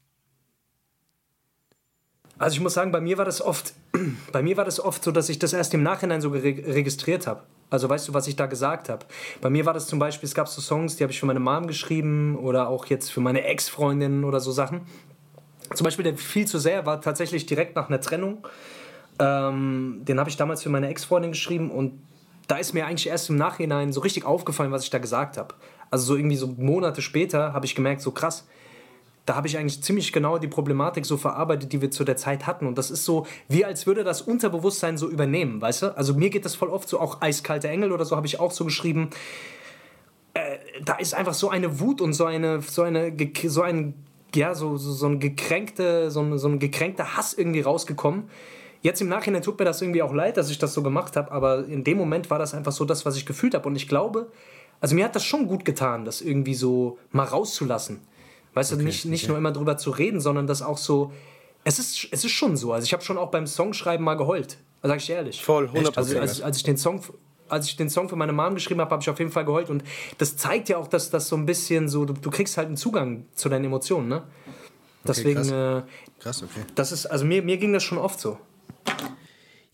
Also ich muss sagen, bei mir war das oft, *clears throat* bei mir war das oft so, dass ich das erst im Nachhinein so registriert habe. Also weißt du, was ich da gesagt habe? Bei mir war das zum Beispiel, es gab so Songs, die habe ich für meine Mom geschrieben oder auch jetzt für meine Ex-Freundin oder so Sachen. Zum Beispiel der viel zu sehr war tatsächlich direkt nach einer Trennung. Ähm, den habe ich damals für meine Ex-Freundin geschrieben und da ist mir eigentlich erst im Nachhinein so richtig aufgefallen, was ich da gesagt habe. Also so irgendwie so Monate später habe ich gemerkt, so krass, da habe ich eigentlich ziemlich genau die Problematik so verarbeitet, die wir zu der Zeit hatten. Und das ist so, wie als würde das Unterbewusstsein so übernehmen, weißt du? Also mir geht das voll oft so, auch Eiskalte Engel oder so habe ich auch so geschrieben. Äh, da ist einfach so eine Wut und so eine, so eine, so ein, ja, so, so, so ein gekränkte, so so ein gekränkter Hass irgendwie rausgekommen. Jetzt im Nachhinein tut mir das irgendwie auch leid, dass ich das so gemacht habe, aber in dem Moment war das einfach so das, was ich gefühlt habe. Und ich glaube, also mir hat das schon gut getan, das irgendwie so mal rauszulassen. Weißt du, nicht, nicht nur immer drüber zu reden, sondern das auch so. Es ist, es ist schon so. Also ich habe schon auch beim Songschreiben mal geheult. Sag ich ehrlich. Voll, 100%. Also als, als, ich den Song, als ich den Song für meine Mom geschrieben habe, habe ich auf jeden Fall geheult. Und das zeigt ja auch, dass das so ein bisschen so, du, du kriegst halt einen Zugang zu deinen Emotionen, ne? Deswegen, krass. äh, Krass, okay. das ist, also mir, mir ging das schon oft so.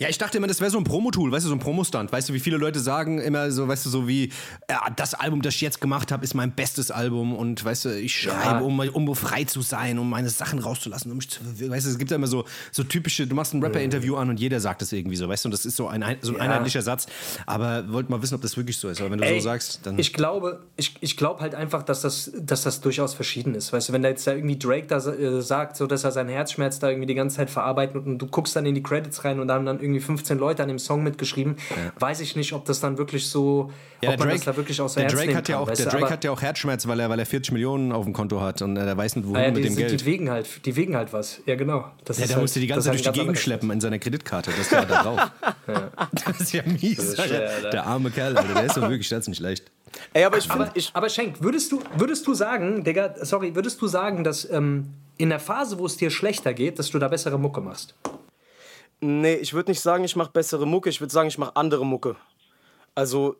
Ja, ich dachte immer, das wäre so ein Promotool, weißt du, so ein Promostand. Weißt du, wie viele Leute sagen immer so, weißt du, so wie, ja, das Album, das ich jetzt gemacht habe, ist mein bestes Album und weißt du, ich schreibe, um, um frei zu sein, um meine Sachen rauszulassen, um mich zu, weißt du, es gibt ja immer so, so typische, du machst ein Rapper-Interview an und jeder sagt das irgendwie so, weißt du, und das ist so ein, so ein Ja. einheitlicher Satz. Aber wollt mal wissen, ob das wirklich so ist. Aber wenn du Ey, so sagst, dann. Ich glaube, ich, ich glaube halt einfach, dass das, dass das durchaus verschieden ist. Weißt du, wenn da jetzt da irgendwie Drake da äh, sagt, so dass er seinen Herzschmerz da irgendwie die ganze Zeit verarbeitet und du guckst dann in die Credits rein und da haben dann irgendwie 15 Leute an dem Song mitgeschrieben, weiß ich nicht, ob das dann wirklich so, ja, ob man das da wirklich aus der Herz Drake nehmen hat ja auch, der Drake aber- hat ja auch Herzschmerz, weil er, weil er 40 Millionen auf dem Konto hat und er weiß nicht, wohin Ah ja, mit die, dem sind- Geld. die wegen halt, die wegen halt was. Ja, genau. Das Ja, ist der halt, musste die ganze Zeit durch die halt ein Gegend schleppen in seiner Kreditkarte. Das ist ja da drauf. *laughs* Das ist ja mies. ist schwer, der arme Kerl, Alter. Der ist doch wirklich, der nicht leicht. Ey, aber ich finde, Aber, ich, aber Schenk, würdest du, würdest du sagen, Digga, sorry, würdest du sagen, dass ähm, in der Phase, wo es dir schlechter geht, dass du da bessere Mucke machst? Nee, ich würde nicht sagen, ich mache bessere Mucke, ich würde sagen, ich mache andere Mucke. Also,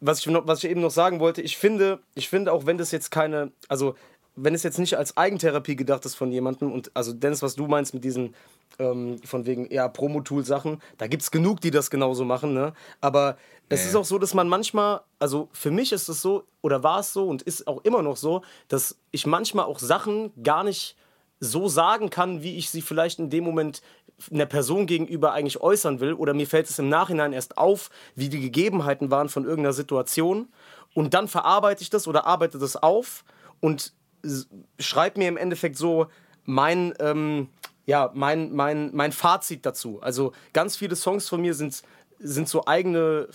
was ich, noch, was ich eben noch sagen wollte, ich finde, ich finde auch wenn das jetzt keine, also wenn es jetzt nicht als Eigentherapie gedacht ist von jemandem und also Dennis, was du meinst mit diesen ähm, von wegen eher Promo-Tool-Sachen, da gibt es genug, die das genauso machen, ne? Aber es ist auch so, dass man manchmal, also für mich ist es so, oder war es so und ist auch immer noch so, dass ich manchmal auch Sachen gar nicht so sagen kann, wie ich sie vielleicht in dem Moment einer Person gegenüber eigentlich äußern will. Oder mir fällt es im Nachhinein erst auf, wie die Gegebenheiten waren von irgendeiner Situation. Und dann verarbeite ich das oder arbeite das auf und schreibe mir im Endeffekt so mein, ähm, ja, mein, mein, mein Fazit dazu. Also ganz viele Songs von mir sind, sind so eigene,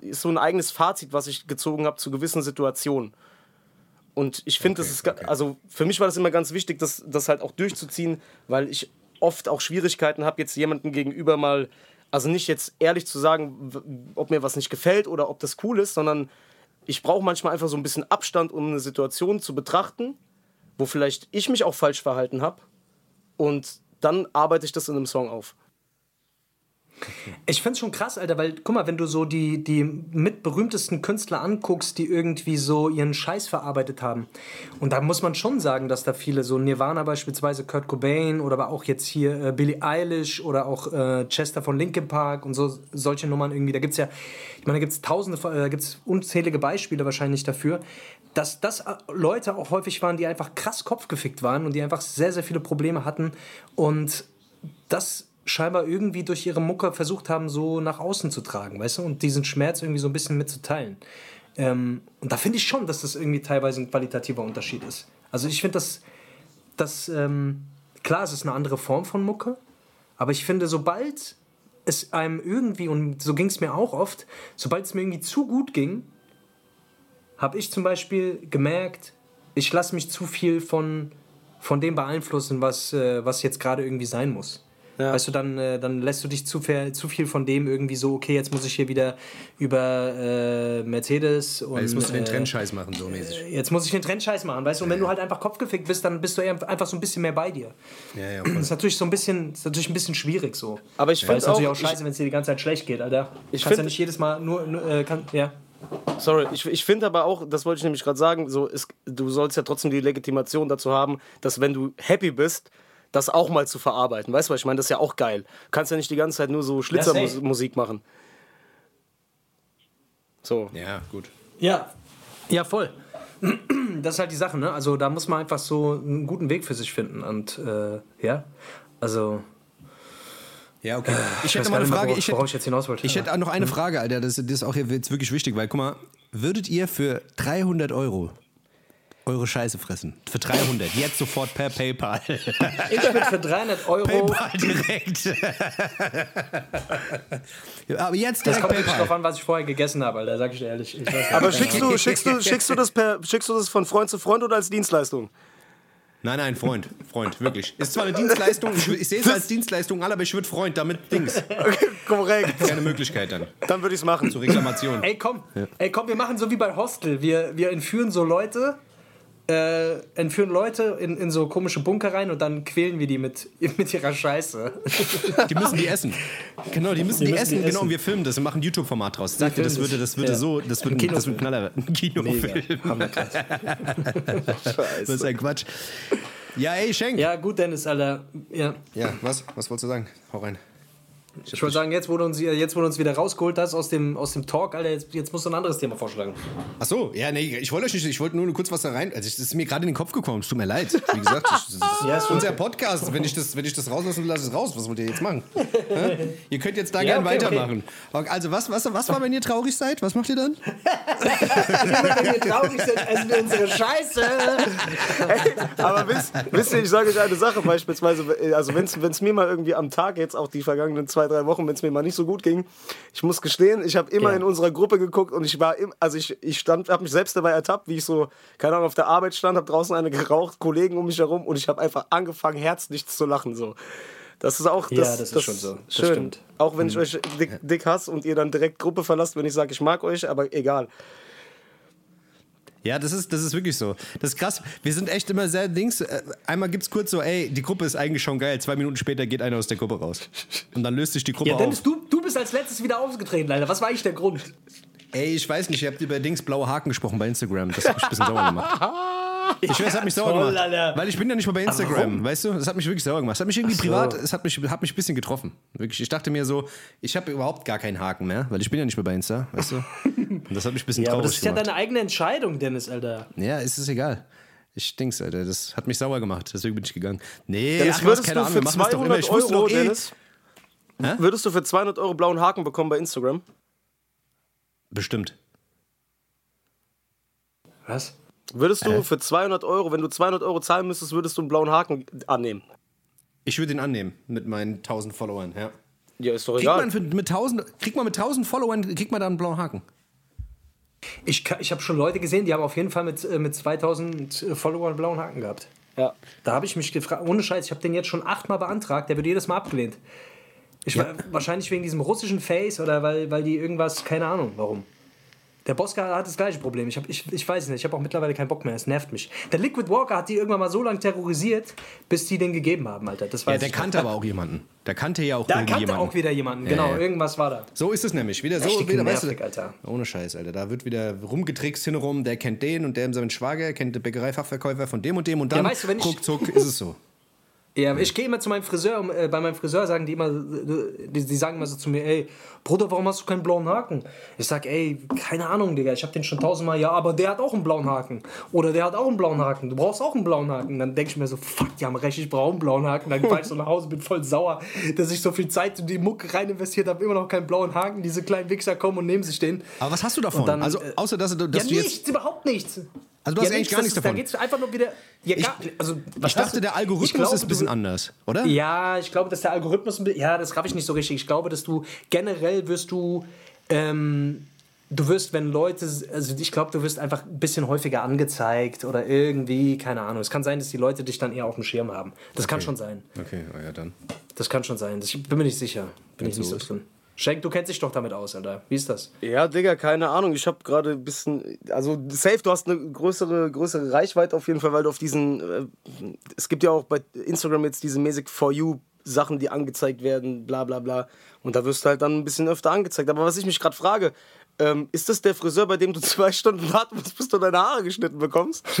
ist so ein eigenes Fazit, was ich gezogen habe zu gewissen Situationen. Und ich finde, das ist, ga- also für mich war das immer ganz wichtig, das, das halt auch durchzuziehen, weil ich oft auch Schwierigkeiten habe, jetzt jemandem gegenüber mal, also nicht jetzt ehrlich zu sagen, ob mir was nicht gefällt oder ob das cool ist, sondern ich brauche manchmal einfach so ein bisschen Abstand, um eine Situation zu betrachten, wo vielleicht ich mich auch falsch verhalten habe. Und dann arbeite ich das in einem Song auf. Ich find's schon krass, Alter, weil, guck mal, wenn du so die, die mit berühmtesten Künstler anguckst, die irgendwie so ihren Scheiß verarbeitet haben. Und da muss man schon sagen, dass da viele, so Nirvana beispielsweise, Kurt Cobain oder aber auch jetzt hier äh, Billie Eilish oder auch äh, Chester von Linkin Park und so solche Nummern irgendwie. Da gibt's ja, ich meine, da gibt's tausende, äh, da gibt's unzählige Beispiele wahrscheinlich dafür, dass das äh, Leute auch häufig waren, die einfach krass kopfgefickt waren und die einfach sehr, sehr viele Probleme hatten und das scheinbar irgendwie durch ihre Mucke versucht haben, so nach außen zu tragen, weißt du, und diesen Schmerz irgendwie so ein bisschen mitzuteilen. Ähm, und da finde ich schon, dass das irgendwie teilweise ein qualitativer Unterschied ist. Also ich finde das, das ähm, klar, es ist eine andere Form von Mucke, aber ich finde, sobald es einem irgendwie, und so ging es mir auch oft, sobald es mir irgendwie zu gut ging, habe ich zum Beispiel gemerkt, ich lasse mich zu viel von, von dem beeinflussen, was, äh, was jetzt gerade irgendwie sein muss. Weißt du, dann, äh, dann lässt du dich zu, viel- zu viel von dem irgendwie so, okay, jetzt muss ich hier wieder über äh, Mercedes und. Weil jetzt musst du den äh, Trendscheiß machen, so mäßig. Jetzt muss ich den Trendscheiß machen, weißt du? Und wenn du halt einfach kopfgefickt bist, dann bist du eher einfach so ein bisschen mehr bei dir. Ja, ja, Das ist natürlich so ein bisschen, ist natürlich ein bisschen schwierig so. Aber ich Weil finde es natürlich auch scheiße, wenn es dir die ganze Zeit schlecht geht, Alter. Ich kannst ja nicht jedes Mal nur, nur äh, kann, ja. Sorry, ich, ich finde aber auch, das wollte ich nämlich gerade sagen, so ist, du sollst ja trotzdem die Legitimation dazu haben, dass wenn du happy bist, das auch mal zu verarbeiten. Weißt du, was ich meine? Das ist ja auch geil. Du kannst ja nicht die ganze Zeit nur so Schlitzermusik machen. So. Ja, gut. Ja, ja, voll. *clears throat* Das ist halt die Sache, ne? Also da muss man einfach so einen guten Weg für sich finden. Und äh, ja, also. Ja, okay. Ich weiß hätte gar mal eine Frage. worauf- Ich hätte, ich jetzt hinaus wollte. ich hätte auch noch eine Frage, Alter. Das, das ist auch jetzt wirklich wichtig, weil guck mal, würdet ihr für 300 Euro eure Scheiße fressen? Für 300, jetzt sofort per PayPal. Ich würde für 300 Euro. PayPal direkt. Ja, Aber jetzt Das direkt kommt wirklich drauf PayPal. an, was ich vorher gegessen habe, Alter, sag ich dir ehrlich. Ich weiß nicht. Aber schickst du, *laughs* schickst, du, schickst, du das per, schickst du das von Freund zu Freund oder als Dienstleistung? Nein, nein, Freund, Freund, wirklich. Ist zwar eine Dienstleistung, ich, ich sehe es als Dienstleistung an, aber ich würde Freund damit Dings. Korrekt. Keine Möglichkeit dann Dann würde ich es machen. zur Reklamation. Ey, komm, ey, komm, wir machen so wie bei Hostel. Wir, wir entführen so Leute, äh, entführen Leute in, in so komische Bunker rein und dann quälen wir die mit, *laughs* mit ihrer Scheiße. Die müssen die essen. Genau, die müssen die, müssen essen. die Genau, essen. und wir filmen das und machen ein YouTube-Format draus. Sagt ihr, das würde, das. das würde Ja. so, das würde Ein ein, das würde ein Knaller *laughs* werden. Ein Kinofilm. Das *laughs* ist ein Quatsch. Ja, ey, Schenk. Ja, Ja, gut, Dennis, Alter. Ja. was? Was wolltest du sagen? Hau rein. Ich wollte sagen, jetzt wo, du uns, jetzt, du uns wieder rausgeholt hast aus dem, aus dem Talk, Alter, jetzt, jetzt musst du ein anderes Thema vorschlagen. Ach so, ja, nee, ich wollte euch nicht, ich wollte nur kurz was da rein. Also, es ist mir gerade in den Kopf gekommen, es tut mir leid. Wie gesagt, das ist *laughs* Ja, ist unser okay. Podcast. Wenn ich das, wenn ich das rauslasse, lasse ich es raus. Was wollt ihr jetzt machen? *laughs* Ihr könnt jetzt da Ja, gern okay, weitermachen. Okay, Also, was, was, was war, wenn ihr traurig seid? Was macht ihr dann? *laughs* Wenn wir traurig sind, essen wir unsere Scheiße. Aber wisst, wisst ihr, ich sage euch eine Sache beispielsweise, also wenn es mir mal irgendwie am Tag jetzt, auch die vergangenen zwei, drei Wochen, wenn es mir mal nicht so gut ging, ich muss gestehen, ich habe immer Ja. in unserer Gruppe geguckt und ich war, im, also ich, ich stand, habe mich selbst dabei ertappt, wie ich so, keine Ahnung, auf der Arbeit stand, habe draußen eine geraucht, Kollegen um mich herum und ich habe einfach angefangen, herzlich zu lachen, so. Das ist auch Ja, das, das ist schon so. Das schön. stimmt. Auch wenn ich euch dick, dick hasse und ihr dann direkt Gruppe verlasst, wenn ich sage, ich mag euch, aber egal. Ja, das ist, das ist wirklich so. Das ist krass. Wir sind echt immer sehr Dings. äh, Einmal gibt's kurz so, ey, die Gruppe ist eigentlich schon geil. Zwei Minuten später geht einer aus der Gruppe raus. Und dann löst sich die Gruppe Ja, auf. Dennis, du, du bist als letztes wieder aufgetreten, Alter. Was war eigentlich der Grund? Ey, ich weiß nicht, ihr habt über Dings blaue Haken gesprochen bei Instagram. Das hat mich ein bisschen sauer gemacht. *laughs* Ich weiß, es hat mich sauer Toll, gemacht. Alter. Weil ich bin ja nicht mal bei Instagram, warum? weißt du? Das hat mich wirklich sauer gemacht. Es hat mich irgendwie so. privat, es hat mich, hat mich ein bisschen getroffen. Wirklich. Ich dachte mir so, ich habe überhaupt gar keinen Haken mehr, weil ich bin ja nicht mehr bei Insta, weißt du? Und das hat mich ein bisschen Ja, aber traurig das ist ja gemacht. deine eigene Entscheidung, Dennis, Alter. Ja, ist es egal. Ich denk's, Alter. Das hat mich sauer gemacht. Deswegen bin ich gegangen. Nee, Dennis, ach, würdest keine du Ahnung, für wir machen das doch immer. 200 Ich Euro, eh. Dennis, würdest du für 200 Euro blauen Haken bekommen bei Instagram? Bestimmt. Was? Würdest du für 200 Euro, wenn du 200 Euro zahlen müsstest, würdest du einen blauen Haken annehmen? Ich würde ihn annehmen mit meinen 1000 Followern, ja. Ja, ist doch Kriegt egal. man, für, mit 1000, kriegt man mit 1000 Followern, kriegt man da einen blauen Haken? Ich, ich habe schon Leute gesehen, die haben auf jeden Fall mit, äh, mit 2000 Followern einen blauen Haken gehabt. ja. Da habe ich mich gefragt, ohne Scheiß, ich habe den jetzt schon achtmal beantragt, der wird jedes Mal abgelehnt. Ich, war- Wahrscheinlich wegen diesem russischen Face oder weil, weil die irgendwas, keine Ahnung, warum. Der Boska hat das gleiche Problem. Ich, hab, ich, ich weiß es nicht, ich habe auch mittlerweile keinen Bock mehr, es nervt mich. Der Liquid Walker hat die irgendwann mal so lange terrorisiert, bis die den gegeben haben, Alter. Das weiß Ja, der ich. kannte aber auch jemanden. Der kannte ja auch Da kannte irgendjemanden. auch wieder jemanden, genau, ja. irgendwas war da. So ist es nämlich. Wieder so, Richtig wieder, weißt nervig, du, Alter. Ohne Scheiß, Alter. Da wird wieder rumgetrickst hinrum, der kennt den und der seinen Schwager kennt den Bäckereifachverkäufer von dem und dem und dann Ja, weißt du, wenn ich- ruckzuck ist es so. Ja, ich gehe immer zu meinem Friseur, äh, bei meinem Friseur sagen die immer, die, die sagen immer so zu mir, ey, Bruder, warum hast du keinen blauen Haken? Ich sag, ey, keine Ahnung, Digga, ich hab den schon tausendmal, ja, aber der hat auch einen blauen Haken. Oder der hat auch einen blauen Haken, du brauchst auch einen blauen Haken. Dann denke ich mir so, fuck, die haben recht, ich brauche einen blauen Haken. Dann fahr ich so nach Hause, bin voll sauer, dass ich so viel Zeit in die Mucke rein investiert habe, immer noch keinen blauen Haken. Diese kleinen Wichser kommen und nehmen sich den. Aber was hast du davon? Dann, also, äh, außer dass, du- dass ja, du jetzt. nichts, überhaupt nichts. Also du hast ja, eigentlich gar nichts davon. Da geht's einfach nur wieder. Ja, Ich- also, was Ich hast dachte, der Algorithmus Ich glaube, ist ein bisschen du- anders, oder? Ja, ich glaube, dass der Algorithmus, ein bi- ja, das raff ich nicht so richtig. Ich glaube, dass du generell wirst du, ähm, du wirst, wenn Leute, also ich glaube, du wirst einfach ein bisschen häufiger angezeigt oder irgendwie, keine Ahnung. Es kann sein, dass die Leute dich dann eher auf dem Schirm haben. Das kann schon sein. Okay, oh ja, dann. Das kann schon sein. Ich bin mir nicht sicher. Bin ich Wenn's nicht so so drin. Schenk, du kennst dich doch damit aus, Alter. Wie ist das? Ja, Digga, keine Ahnung. Ich habe gerade ein bisschen. Also, safe, du hast eine größere, größere Reichweite auf jeden Fall, weil du auf diesen. Äh, es gibt ja auch bei Instagram jetzt diese mäßig For You Sachen, die angezeigt werden, bla bla bla. Und da wirst du halt dann ein bisschen öfter angezeigt. Aber was ich mich gerade frage, ähm, ist das der Friseur, bei dem du *laughs* zwei Stunden warten musst, bis du deine Haare geschnitten bekommst? *laughs*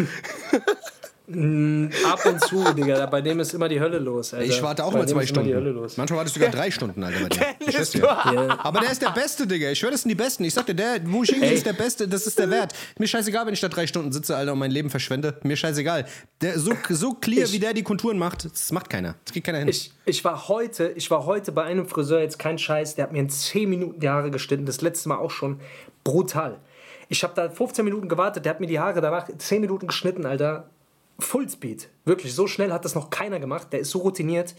Ab und zu, Digga. Bei dem ist immer die Hölle los. Alter. Ich warte auch bei mal dem zwei ist immer Die Hölle Stunden. los. Manchmal wartest du sogar drei Stunden, Alter, bei dir. Ich dir. Aber der ist der Beste, Digga. Ich schwör, das sind die Besten. Ich sag dir, der, wo ich hingehe, Ey. ist der Beste. Das ist der Wert. Mir scheißegal, wenn ich da drei Stunden sitze, Alter, und mein Leben verschwende. Mir scheißegal. Der, so, so clear, Ich- wie der die Konturen macht, das macht keiner. Das kriegt keiner hin. Ich, ich, war heute, ich war heute bei einem Friseur, jetzt kein Scheiß, der hat mir in 10 Minuten die Haare geschnitten. Das letzte Mal auch schon. Brutal. Ich habe da 15 Minuten gewartet, der hat mir die Haare danach 10 Minuten geschnitten, Alter. Fullspeed. Wirklich, so schnell hat das noch keiner gemacht. Der ist so routiniert.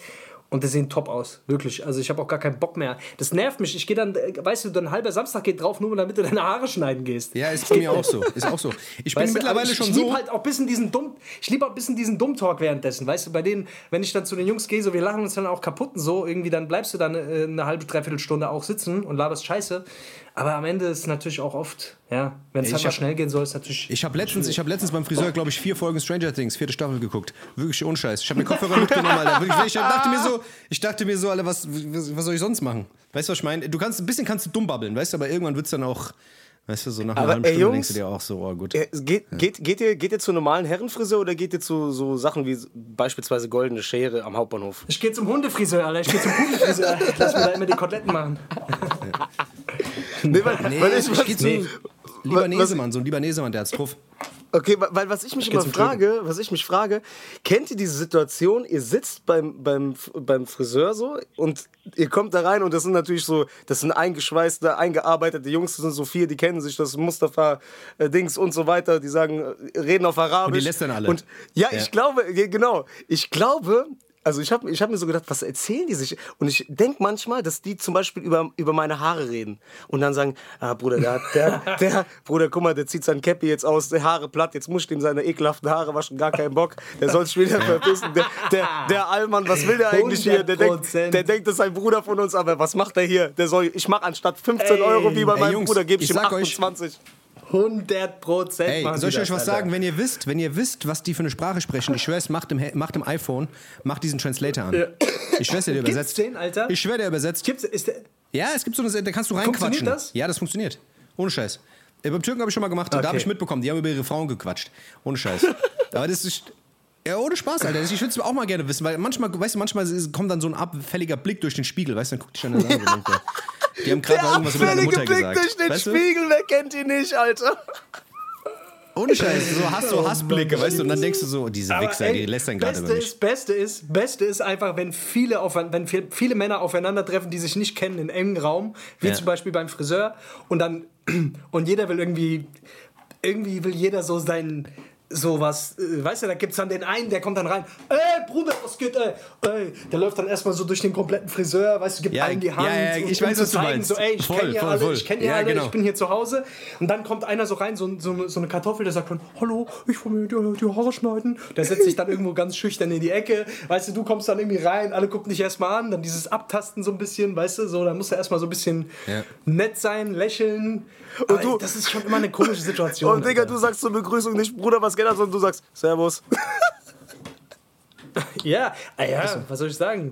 Und der sehen top aus, wirklich. Also ich habe auch gar keinen Bock mehr. Das nervt mich. Ich gehe dann, äh, weißt du, dann halber Samstag geht drauf, nur damit du deine Haare schneiden gehst. ja, ist bei mir auch so. Ist auch so. Ich bin Weißt du, mittlerweile aber ich, schon ich so. halt auch bisschen diesen dumm, ich liebe auch ein bisschen diesen Dummtalk währenddessen, weißt du, bei denen, wenn ich dann zu den Jungs gehe, so wir lachen uns dann auch kaputt und so, irgendwie dann bleibst du dann äh, eine halbe, dreiviertel Stunde auch sitzen und laberst Scheiße, aber am Ende ist natürlich auch oft, ja, wenn es Ich halt mal hab- schnell gehen soll, ist natürlich Ich habe letztens, ich hab letztens beim Friseur, glaube ich, vier Folgen Stranger Things, vierte Staffel geguckt. Wirklich unscheiß. Ich habe mir Kopfhörer mitgenommen, Alter. Wirklich, ich dachte mir so, ich dachte mir so, Alter, was, was, was soll ich sonst machen? Weißt du, was ich meine? Du kannst, ein bisschen kannst du dumm babbeln, weißt du, aber irgendwann wird's dann auch, weißt du, so nach einer Aber, halben ey, Stunde Jungs, denkst du dir auch so, oh gut. Äh, Geht, geht, geht, ihr, geht ihr zu normalen Herrenfriseur oder geht ihr zu so Sachen wie beispielsweise goldene Schere am Hauptbahnhof? Ich gehe zum Hundefriseur, Alter. Ich gehe zum Hundefriseur. *laughs* Lass mir da immer die Koteletten machen. Nee, weil, Nee, weil ich, ich, geh zu nee. Libanesemann, so ein Libanesemann, der hat's drauf. Okay, weil- was ich mich immer frage, was ich mich frage, kennt ihr diese Situation, ihr sitzt beim, beim, beim Friseur so und ihr kommt da rein und das sind natürlich so, das sind eingeschweißte, eingearbeitete Jungs, das sind so vier, die kennen sich, das Mustafa äh, Dings und so weiter, die sagen, äh, reden auf Arabisch. Und die lästern alle. Und ja, Ja. ich glaube, ge- genau, ich glaube, also ich habe ich hab mir so gedacht, was erzählen die sich? Und ich denke manchmal, dass die zum Beispiel über, über meine Haare reden und dann sagen, ah Bruder, der, der, *laughs* der, Bruder, guck mal, der zieht sein Cappy jetzt aus, die Haare platt, jetzt muss ich ihm seine ekelhaften Haare waschen, gar keinen Bock, der soll sich wieder verpissen. Der, der, der Allmann, was will der eigentlich hier? Der denkt, 100%. der denkt, das ist ein Bruder von uns, aber was macht er hier? Der soll, ich mache anstatt 15 Euro wie bei Ey, meinem Jungs, Bruder, gebe ich, ich ihm sag euch- 28. 100 Prozent. Ey, soll ich euch was sagen? Wenn ihr wisst, wenn ihr wisst, was die für eine Sprache sprechen, ich schwör's, macht im, macht im iPhone, macht diesen Translator an. Ich schwör's dir, der übersetzt. den, Alter? Ich schwör, der übersetzt. Gibt's, ist der, Ja, es gibt so eine, da kannst du Funktioniert reinquatschen. das? Ja, das funktioniert. Ohne Scheiß. Äh, beim Türken habe ich schon mal gemacht, da Okay. habe ich mitbekommen, die haben über ihre Frauen gequatscht. Ohne Scheiß. *laughs* Aber das ist. Ja, ohne Spaß, Alter. Ich würde es auch mal gerne wissen, weil manchmal, weißt du, manchmal kommt dann so ein abfälliger Blick durch den Spiegel, weißt du, dann guckt dich dann an und denkt, der, die haben gerade irgendwas über deine abfällige Mutter Blick gesagt. durch den weißt du? Spiegel, wer kennt ihn nicht, Alter? Ohne Scheiß, so Hass, so Hassblicke, weißt du, und dann denkst du so, diese Aber, Wichser, ey, die lästern gerade Beste über mich. ist, Beste ist, Beste ist einfach, wenn viele, auf, wenn viel- viele Männer aufeinandertreffen, die sich nicht kennen in engen Raum, wie Ja. zum Beispiel beim Friseur, und dann *clears throat* und jeder will irgendwie, irgendwie will jeder so sein sowas, äh, weißt du, da gibt es dann den einen, der kommt dann rein, ey Bruder, was geht, ey, ey, der läuft dann erstmal so durch den kompletten Friseur, weißt du, gibt Ja, allen die Hand, ja, ja, und- ich weiß, was du zeigen, meinst. so, ey, ich kenne ja voll, alle, voll. ich kenne ja, alle, genau. ich bin hier zu Hause, und dann kommt einer so rein, so, so, so eine Kartoffel, der sagt dann, hallo, ich will mir die, die Haare schneiden, der setzt sich dann irgendwo ganz schüchtern in die Ecke, weißt du, du kommst dann irgendwie rein, alle gucken dich erstmal an, dann dieses Abtasten so ein bisschen, weißt du, so, dann musst du erstmal so ein bisschen nett sein, lächeln, und du- das ist schon immer eine komische Situation. *laughs* Und Digga, du sagst zur Begrüßung nicht, Bruder, was geht ab, sondern du sagst, Servus. *laughs* Ja, ah ja, was soll ich sagen?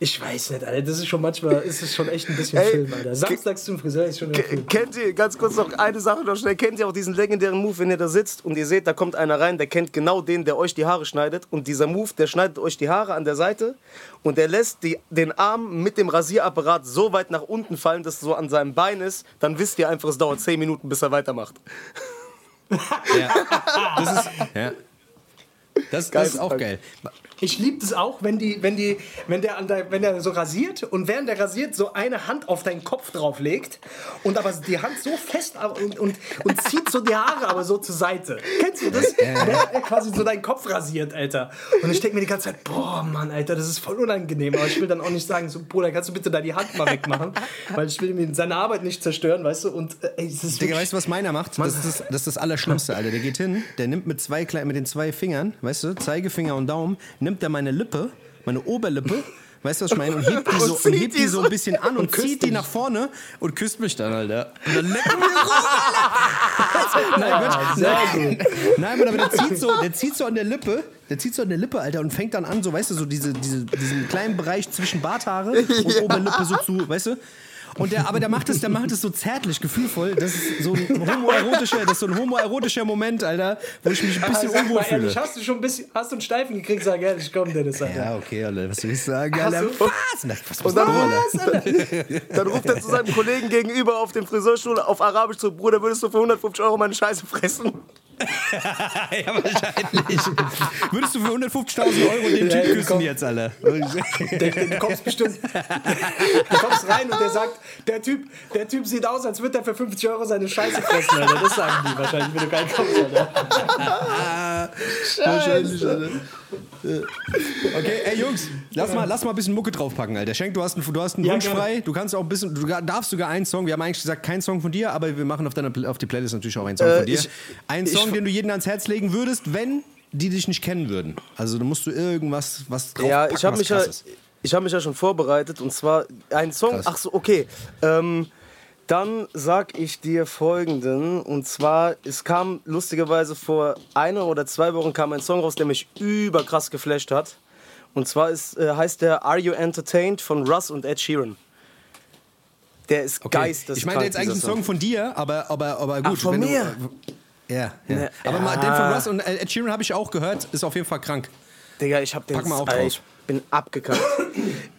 Ich weiß nicht, Alter. Das ist schon manchmal, ist es schon echt ein bisschen Ey, Film, Alter. Samstags zum Friseur ist schon ein Film. Kennt ihr, ganz kurz noch eine Sache noch schnell, kennt ihr auch diesen legendären Move, wenn ihr da sitzt und ihr seht, da kommt einer rein, der kennt genau den, der euch die Haare schneidet und dieser Move, der schneidet euch die Haare an der Seite und der lässt die, den Arm mit dem Rasierapparat so weit nach unten fallen, dass es so an seinem Bein ist, dann wisst ihr einfach, es dauert 10 Minuten, bis er weitermacht. Ja. Das ist, ja. Das, das ist auch geil. Ich liebe es auch, wenn, die, wenn, die, wenn, der der, wenn der so rasiert und während der rasiert so eine Hand auf deinen Kopf drauflegt und aber die Hand so fest und, und, und zieht so die Haare aber so zur Seite. Kennst du das? Während er quasi so deinen Kopf rasiert, Alter. Und ich denke mir die ganze Zeit, boah, Mann, Alter, das ist voll unangenehm. Aber ich will dann auch nicht sagen, so, Bruder, kannst du bitte da die Hand mal wegmachen? Weil ich will ihm seine Arbeit nicht zerstören, weißt du? Und äh, ey, es ist Digga, weißt du, was meiner macht? Das ist das, das ist das Allerschlimmste, Alter. Der geht hin, der nimmt mit, zwei, mit den zwei Fingern, weißt du, Zeigefinger und Daumen, nimmt er meine Lippe, meine Oberlippe, *laughs* weißt du, was ich meine? Und hebt die *laughs* so, und hebt die so ein bisschen an und, küsst zieht die nach vorne und küsst mich dann, Alter. Und dann leckt *laughs* er mir rum, Alter. Nein, Gott, nein, nein, Mann, aber der zieht, so, der zieht so an der Lippe, der zieht so an der Lippe, Alter, und fängt dann an, so, weißt du, so diese, diese, diesen kleinen Bereich zwischen Barthaare und Oberlippe so zu, weißt du? Und der, aber der macht es, der macht es so zärtlich, gefühlvoll. Das ist so ein homoerotischer, das ist so ein homoerotischer Moment, Alter, wo ich mich ein bisschen Sag unwohl mal fühle. ehrlich, hast du schon ein bisschen, hast du einen Steifen gekriegt? Sag ehrlich, komm, Dennis, Alter. Ja, okay, Alter, was soll ich sagen, Hast Alter? du- Was? Na, was Und dann, was, Alter? dann ruft er zu seinem Kollegen gegenüber auf dem Friseurstuhl auf Arabisch zu, Bruder, würdest du für 150 Euro meine Scheiße fressen? *laughs* ja, wahrscheinlich. Würdest du für 150.000 Euro den Ja, Typ küssen komm. jetzt, Alter? Der, du kommst bestimmt. Du kommst rein und der sagt, der Typ, der Typ sieht aus, als würde er für 50 Euro seine Scheiße fressen, Alter. Das sagen die wahrscheinlich, wenn du keinen kommst, Alter. Wahrscheinlich, Alter. Okay, ey Jungs, lass mal, lass mal ein bisschen Mucke draufpacken, Alter. Schenk, du hast einen, du hast einen Ja, Wunsch frei. Du kannst auch ein bisschen, du darfst sogar einen Song. Wir haben eigentlich gesagt, kein Song von dir, aber wir machen auf, deiner, auf die Playlist natürlich auch einen Song Äh, von dir. ich- einen ich- Song, den du jedem ans Herz legen würdest, wenn die dich nicht kennen würden. Also, da musst du irgendwas, was draufpacken, Ja, ich habe mich, ja, ich hab mich ja schon vorbereitet und zwar ein Song. Krass. Ach so, okay. Ähm, dann sag ich dir folgenden und zwar es kam lustigerweise vor einer oder zwei Wochen kam ein Song raus, der mich überkrass geflasht hat. Und zwar ist, äh, heißt der Are You Entertained von Russ und Ed Sheeran. Der ist Okay. geisteskrank. Ich meine jetzt eigentlich einen Song von dir, aber, aber, aber gut. von wenn mir? Du, ja, ja. Ne, aber mal den von Russ und Ed Sheeran habe ich auch gehört, ist auf jeden Fall krank. Digga, ich hab den Pack mal auch drauf. Ich bin abgekackt.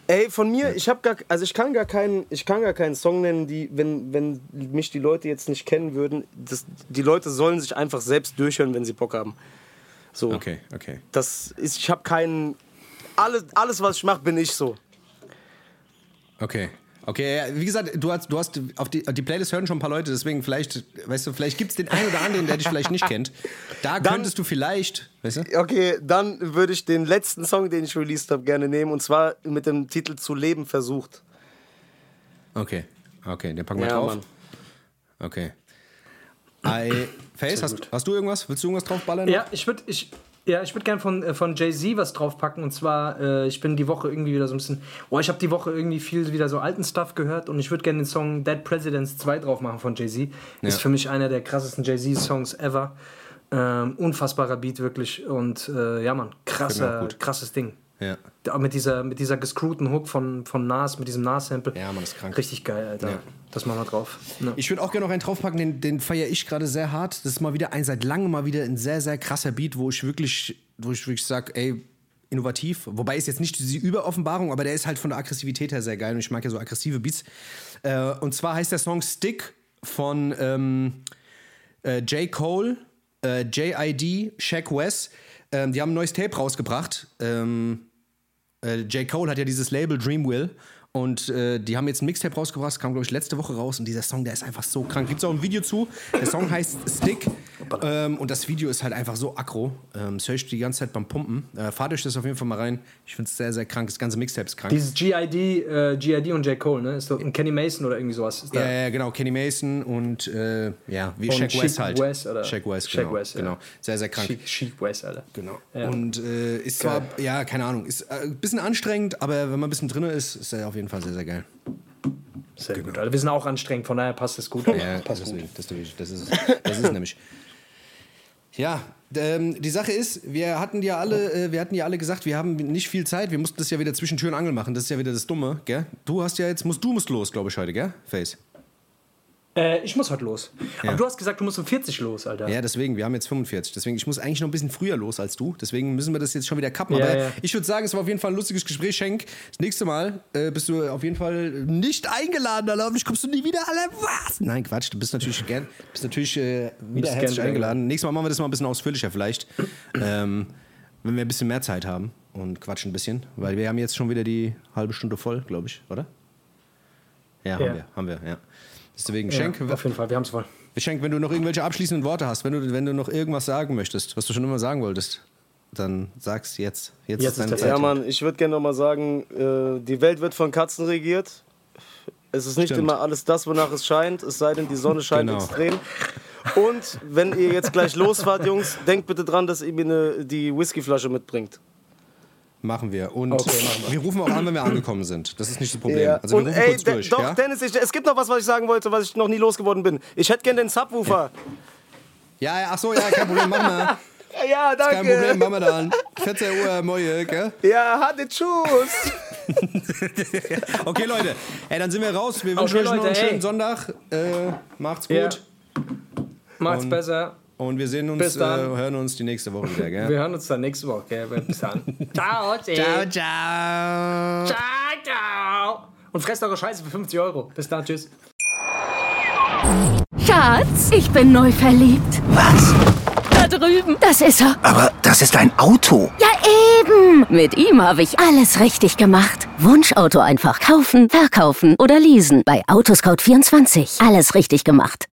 Ey, von mir, ich hab gar, also ich kann gar keinen, ich kann gar keinen Song nennen, die, wenn, wenn mich die Leute jetzt nicht kennen würden, das, die Leute sollen sich einfach selbst durchhören, wenn sie Bock haben. So, Okay, okay. das ist, ich habe keinen, alles, alles was ich mache, bin ich so. Okay. Okay, wie gesagt, du hast, du hast auf die, die Playlist hören schon ein paar Leute, deswegen vielleicht, weißt du, vielleicht gibt es den einen oder anderen, der dich vielleicht nicht kennt. Da könntest du vielleicht, weißt du? Okay, dann würde ich den letzten Song, den ich released habe, gerne nehmen und zwar mit dem Titel Zu leben versucht. Okay, okay, den packen wir Ja, drauf. Mann. Okay. I, Face, hast, hast du irgendwas? Willst du irgendwas draufballern? Ja, ich würde ich, ja, ich würd gerne von, äh, von Jay-Z was draufpacken. Und zwar, äh, ich bin die Woche irgendwie wieder so ein bisschen. Boah, ich habe die Woche irgendwie viel wieder so alten Stuff gehört und ich würde gerne den Song Dead Presidents 2 drauf machen von Jay-Z. Ist für mich einer der krassesten Jay-Z-Songs ever. Ähm, unfassbarer Beat, wirklich. Und äh, ja, mir krasser, krasses Ding. Ja. Mit dieser, mit dieser gescrewten Hook von, von Nas, mit diesem Nas-Sample. Ja, Mann, ist krank. Richtig geil, Alter. Ja. Das machen wir drauf. Ja. Ich würde auch gerne noch einen draufpacken, den, den feiere ich gerade sehr hart. Das ist mal wieder ein seit langem mal wieder ein sehr, sehr krasser Beat, wo ich wirklich, wo ich wirklich sage, ey, innovativ. Wobei ist jetzt nicht diese Überoffenbarung, aber der ist halt von der Aggressivität her sehr geil und ich mag ja so aggressive Beats. Äh, und zwar heißt der Song Stick von ähm, äh, J. Cole, äh, J.I.D., Shaq West. Ähm, die haben ein neues Tape rausgebracht. Ähm, äh, J. Cole hat ja dieses Label Dreamwill und äh, die haben jetzt ein Mixtape rausgebracht, kam glaube ich letzte Woche raus und dieser Song, der ist einfach so krank. Gibt es auch ein Video zu. Der Song heißt Stick ähm, und das Video ist halt einfach so aggro. Ähm, das höre ich die ganze Zeit beim Pumpen. Äh, fahrt euch das auf jeden Fall mal rein. Ich finde es sehr, sehr krank. Das ganze Mixtape ist krank. Dieses GID, äh, GID und J. Cole, ne? Ist doch ein Kenny Mason oder irgendwie sowas. Ist da- ja, ja, genau. Kenny Mason und äh, ja, wie Shaq West halt. West, oder? Shaq West, genau. West, ja. genau. Sehr, sehr krank. Chic West, Alter. Genau. Ja. Und äh, ist zwar, ja, keine Ahnung, ist äh, ein bisschen anstrengend, aber wenn man ein bisschen drin ist, ist er auf jeden Fall sehr, sehr geil. Sehr gut, Alter. Wir sind auch anstrengend, von daher passt es gut. Ja, passt das, gut. das, ist, das, ist, das ist nämlich. Ja, ähm, die Sache ist, wir hatten ja alle, äh, wir hatten ja alle gesagt, wir haben nicht viel Zeit. Wir mussten das ja wieder zwischen Tür und Angel machen. Das ist ja wieder das Dumme, gell? Du hast ja jetzt, musst du musst los, glaube ich heute, gell? Face. Äh, ich muss heute los. Ja. Aber du hast gesagt, du musst um 40 los, Alter. Ja, deswegen, wir haben jetzt 45. Deswegen, ich muss eigentlich noch ein bisschen früher los als du. Deswegen müssen wir das jetzt schon wieder kappen. Ja, Aber ja. ich würde sagen, es war auf jeden Fall ein lustiges Gespräch, Schenk. Das nächste Mal äh, bist du auf jeden Fall nicht eingeladen, Alter. Hoffentlich kommst du nie wieder, Alter. Was? Nein, Quatsch. Du bist natürlich gern, bist natürlich äh, wieder gern herzlich eingeladen. Nächstes Mal machen wir das mal ein bisschen ausführlicher vielleicht. ähm, wenn wir ein bisschen mehr Zeit haben und quatschen ein bisschen. Weil wir haben jetzt schon wieder die halbe Stunde voll, glaube ich, oder? Ja, haben wir, haben wir, ja. Deswegen, Ja, Schenk, auf jeden Fall, wir haben es voll. Schenk, wenn du noch irgendwelche abschließenden Worte hast, wenn du, wenn du noch irgendwas sagen möchtest, was du schon immer sagen wolltest, dann sag's jetzt. Jetzt, Jetzt ist deine ist Zeit. der Ja, Mann, ich würde gerne nochmal sagen, äh, die Welt wird von Katzen regiert. Es ist nicht Stimmt. immer alles das, wonach es scheint, es sei denn, die Sonne scheint Genau. extrem. Und wenn ihr jetzt gleich losfahrt, *laughs* Jungs, denkt bitte dran, dass ihr mir eine, die Whiskyflasche mitbringt. Machen wir. Und Okay, machen wir. wir rufen auch an, wenn wir angekommen sind. Das ist nicht das Problem. Ja. Also wir Und rufen ey, kurz durch. doch, ja? Dennis, ich, es gibt noch was, was ich sagen wollte, was ich noch nie losgeworden bin. Ich hätte gerne den Subwoofer. ja, ja, ach so, ja, kein Problem, machen wir. *laughs* Ja, danke. Kein Problem, machen wir dann. 14 Uhr, Moje, gell? Ja, hatte Tschüss. *laughs* Okay, Leute, ey, dann sind wir raus. Wir wünschen Okay, euch noch einen Leute, schönen ey. Sonntag. Äh, macht's gut. Ja. Macht's Und- besser. Und wir sehen uns, äh, dann. hören uns die nächste Woche wieder, gell? Wir hören uns dann nächste Woche. Gell? Bis dann. *laughs* ciao, Ciao, ciao. Ciao, ciao. Und fresst eure Scheiße für 50 Euro. Bis dann, tschüss. Schatz, ich bin neu verliebt. Was? Da drüben. Das ist er. Aber das ist ein Auto. Ja, eben. Mit ihm habe ich alles richtig gemacht. Wunschauto einfach kaufen, verkaufen oder leasen. Bei Autoscout24. Alles richtig gemacht.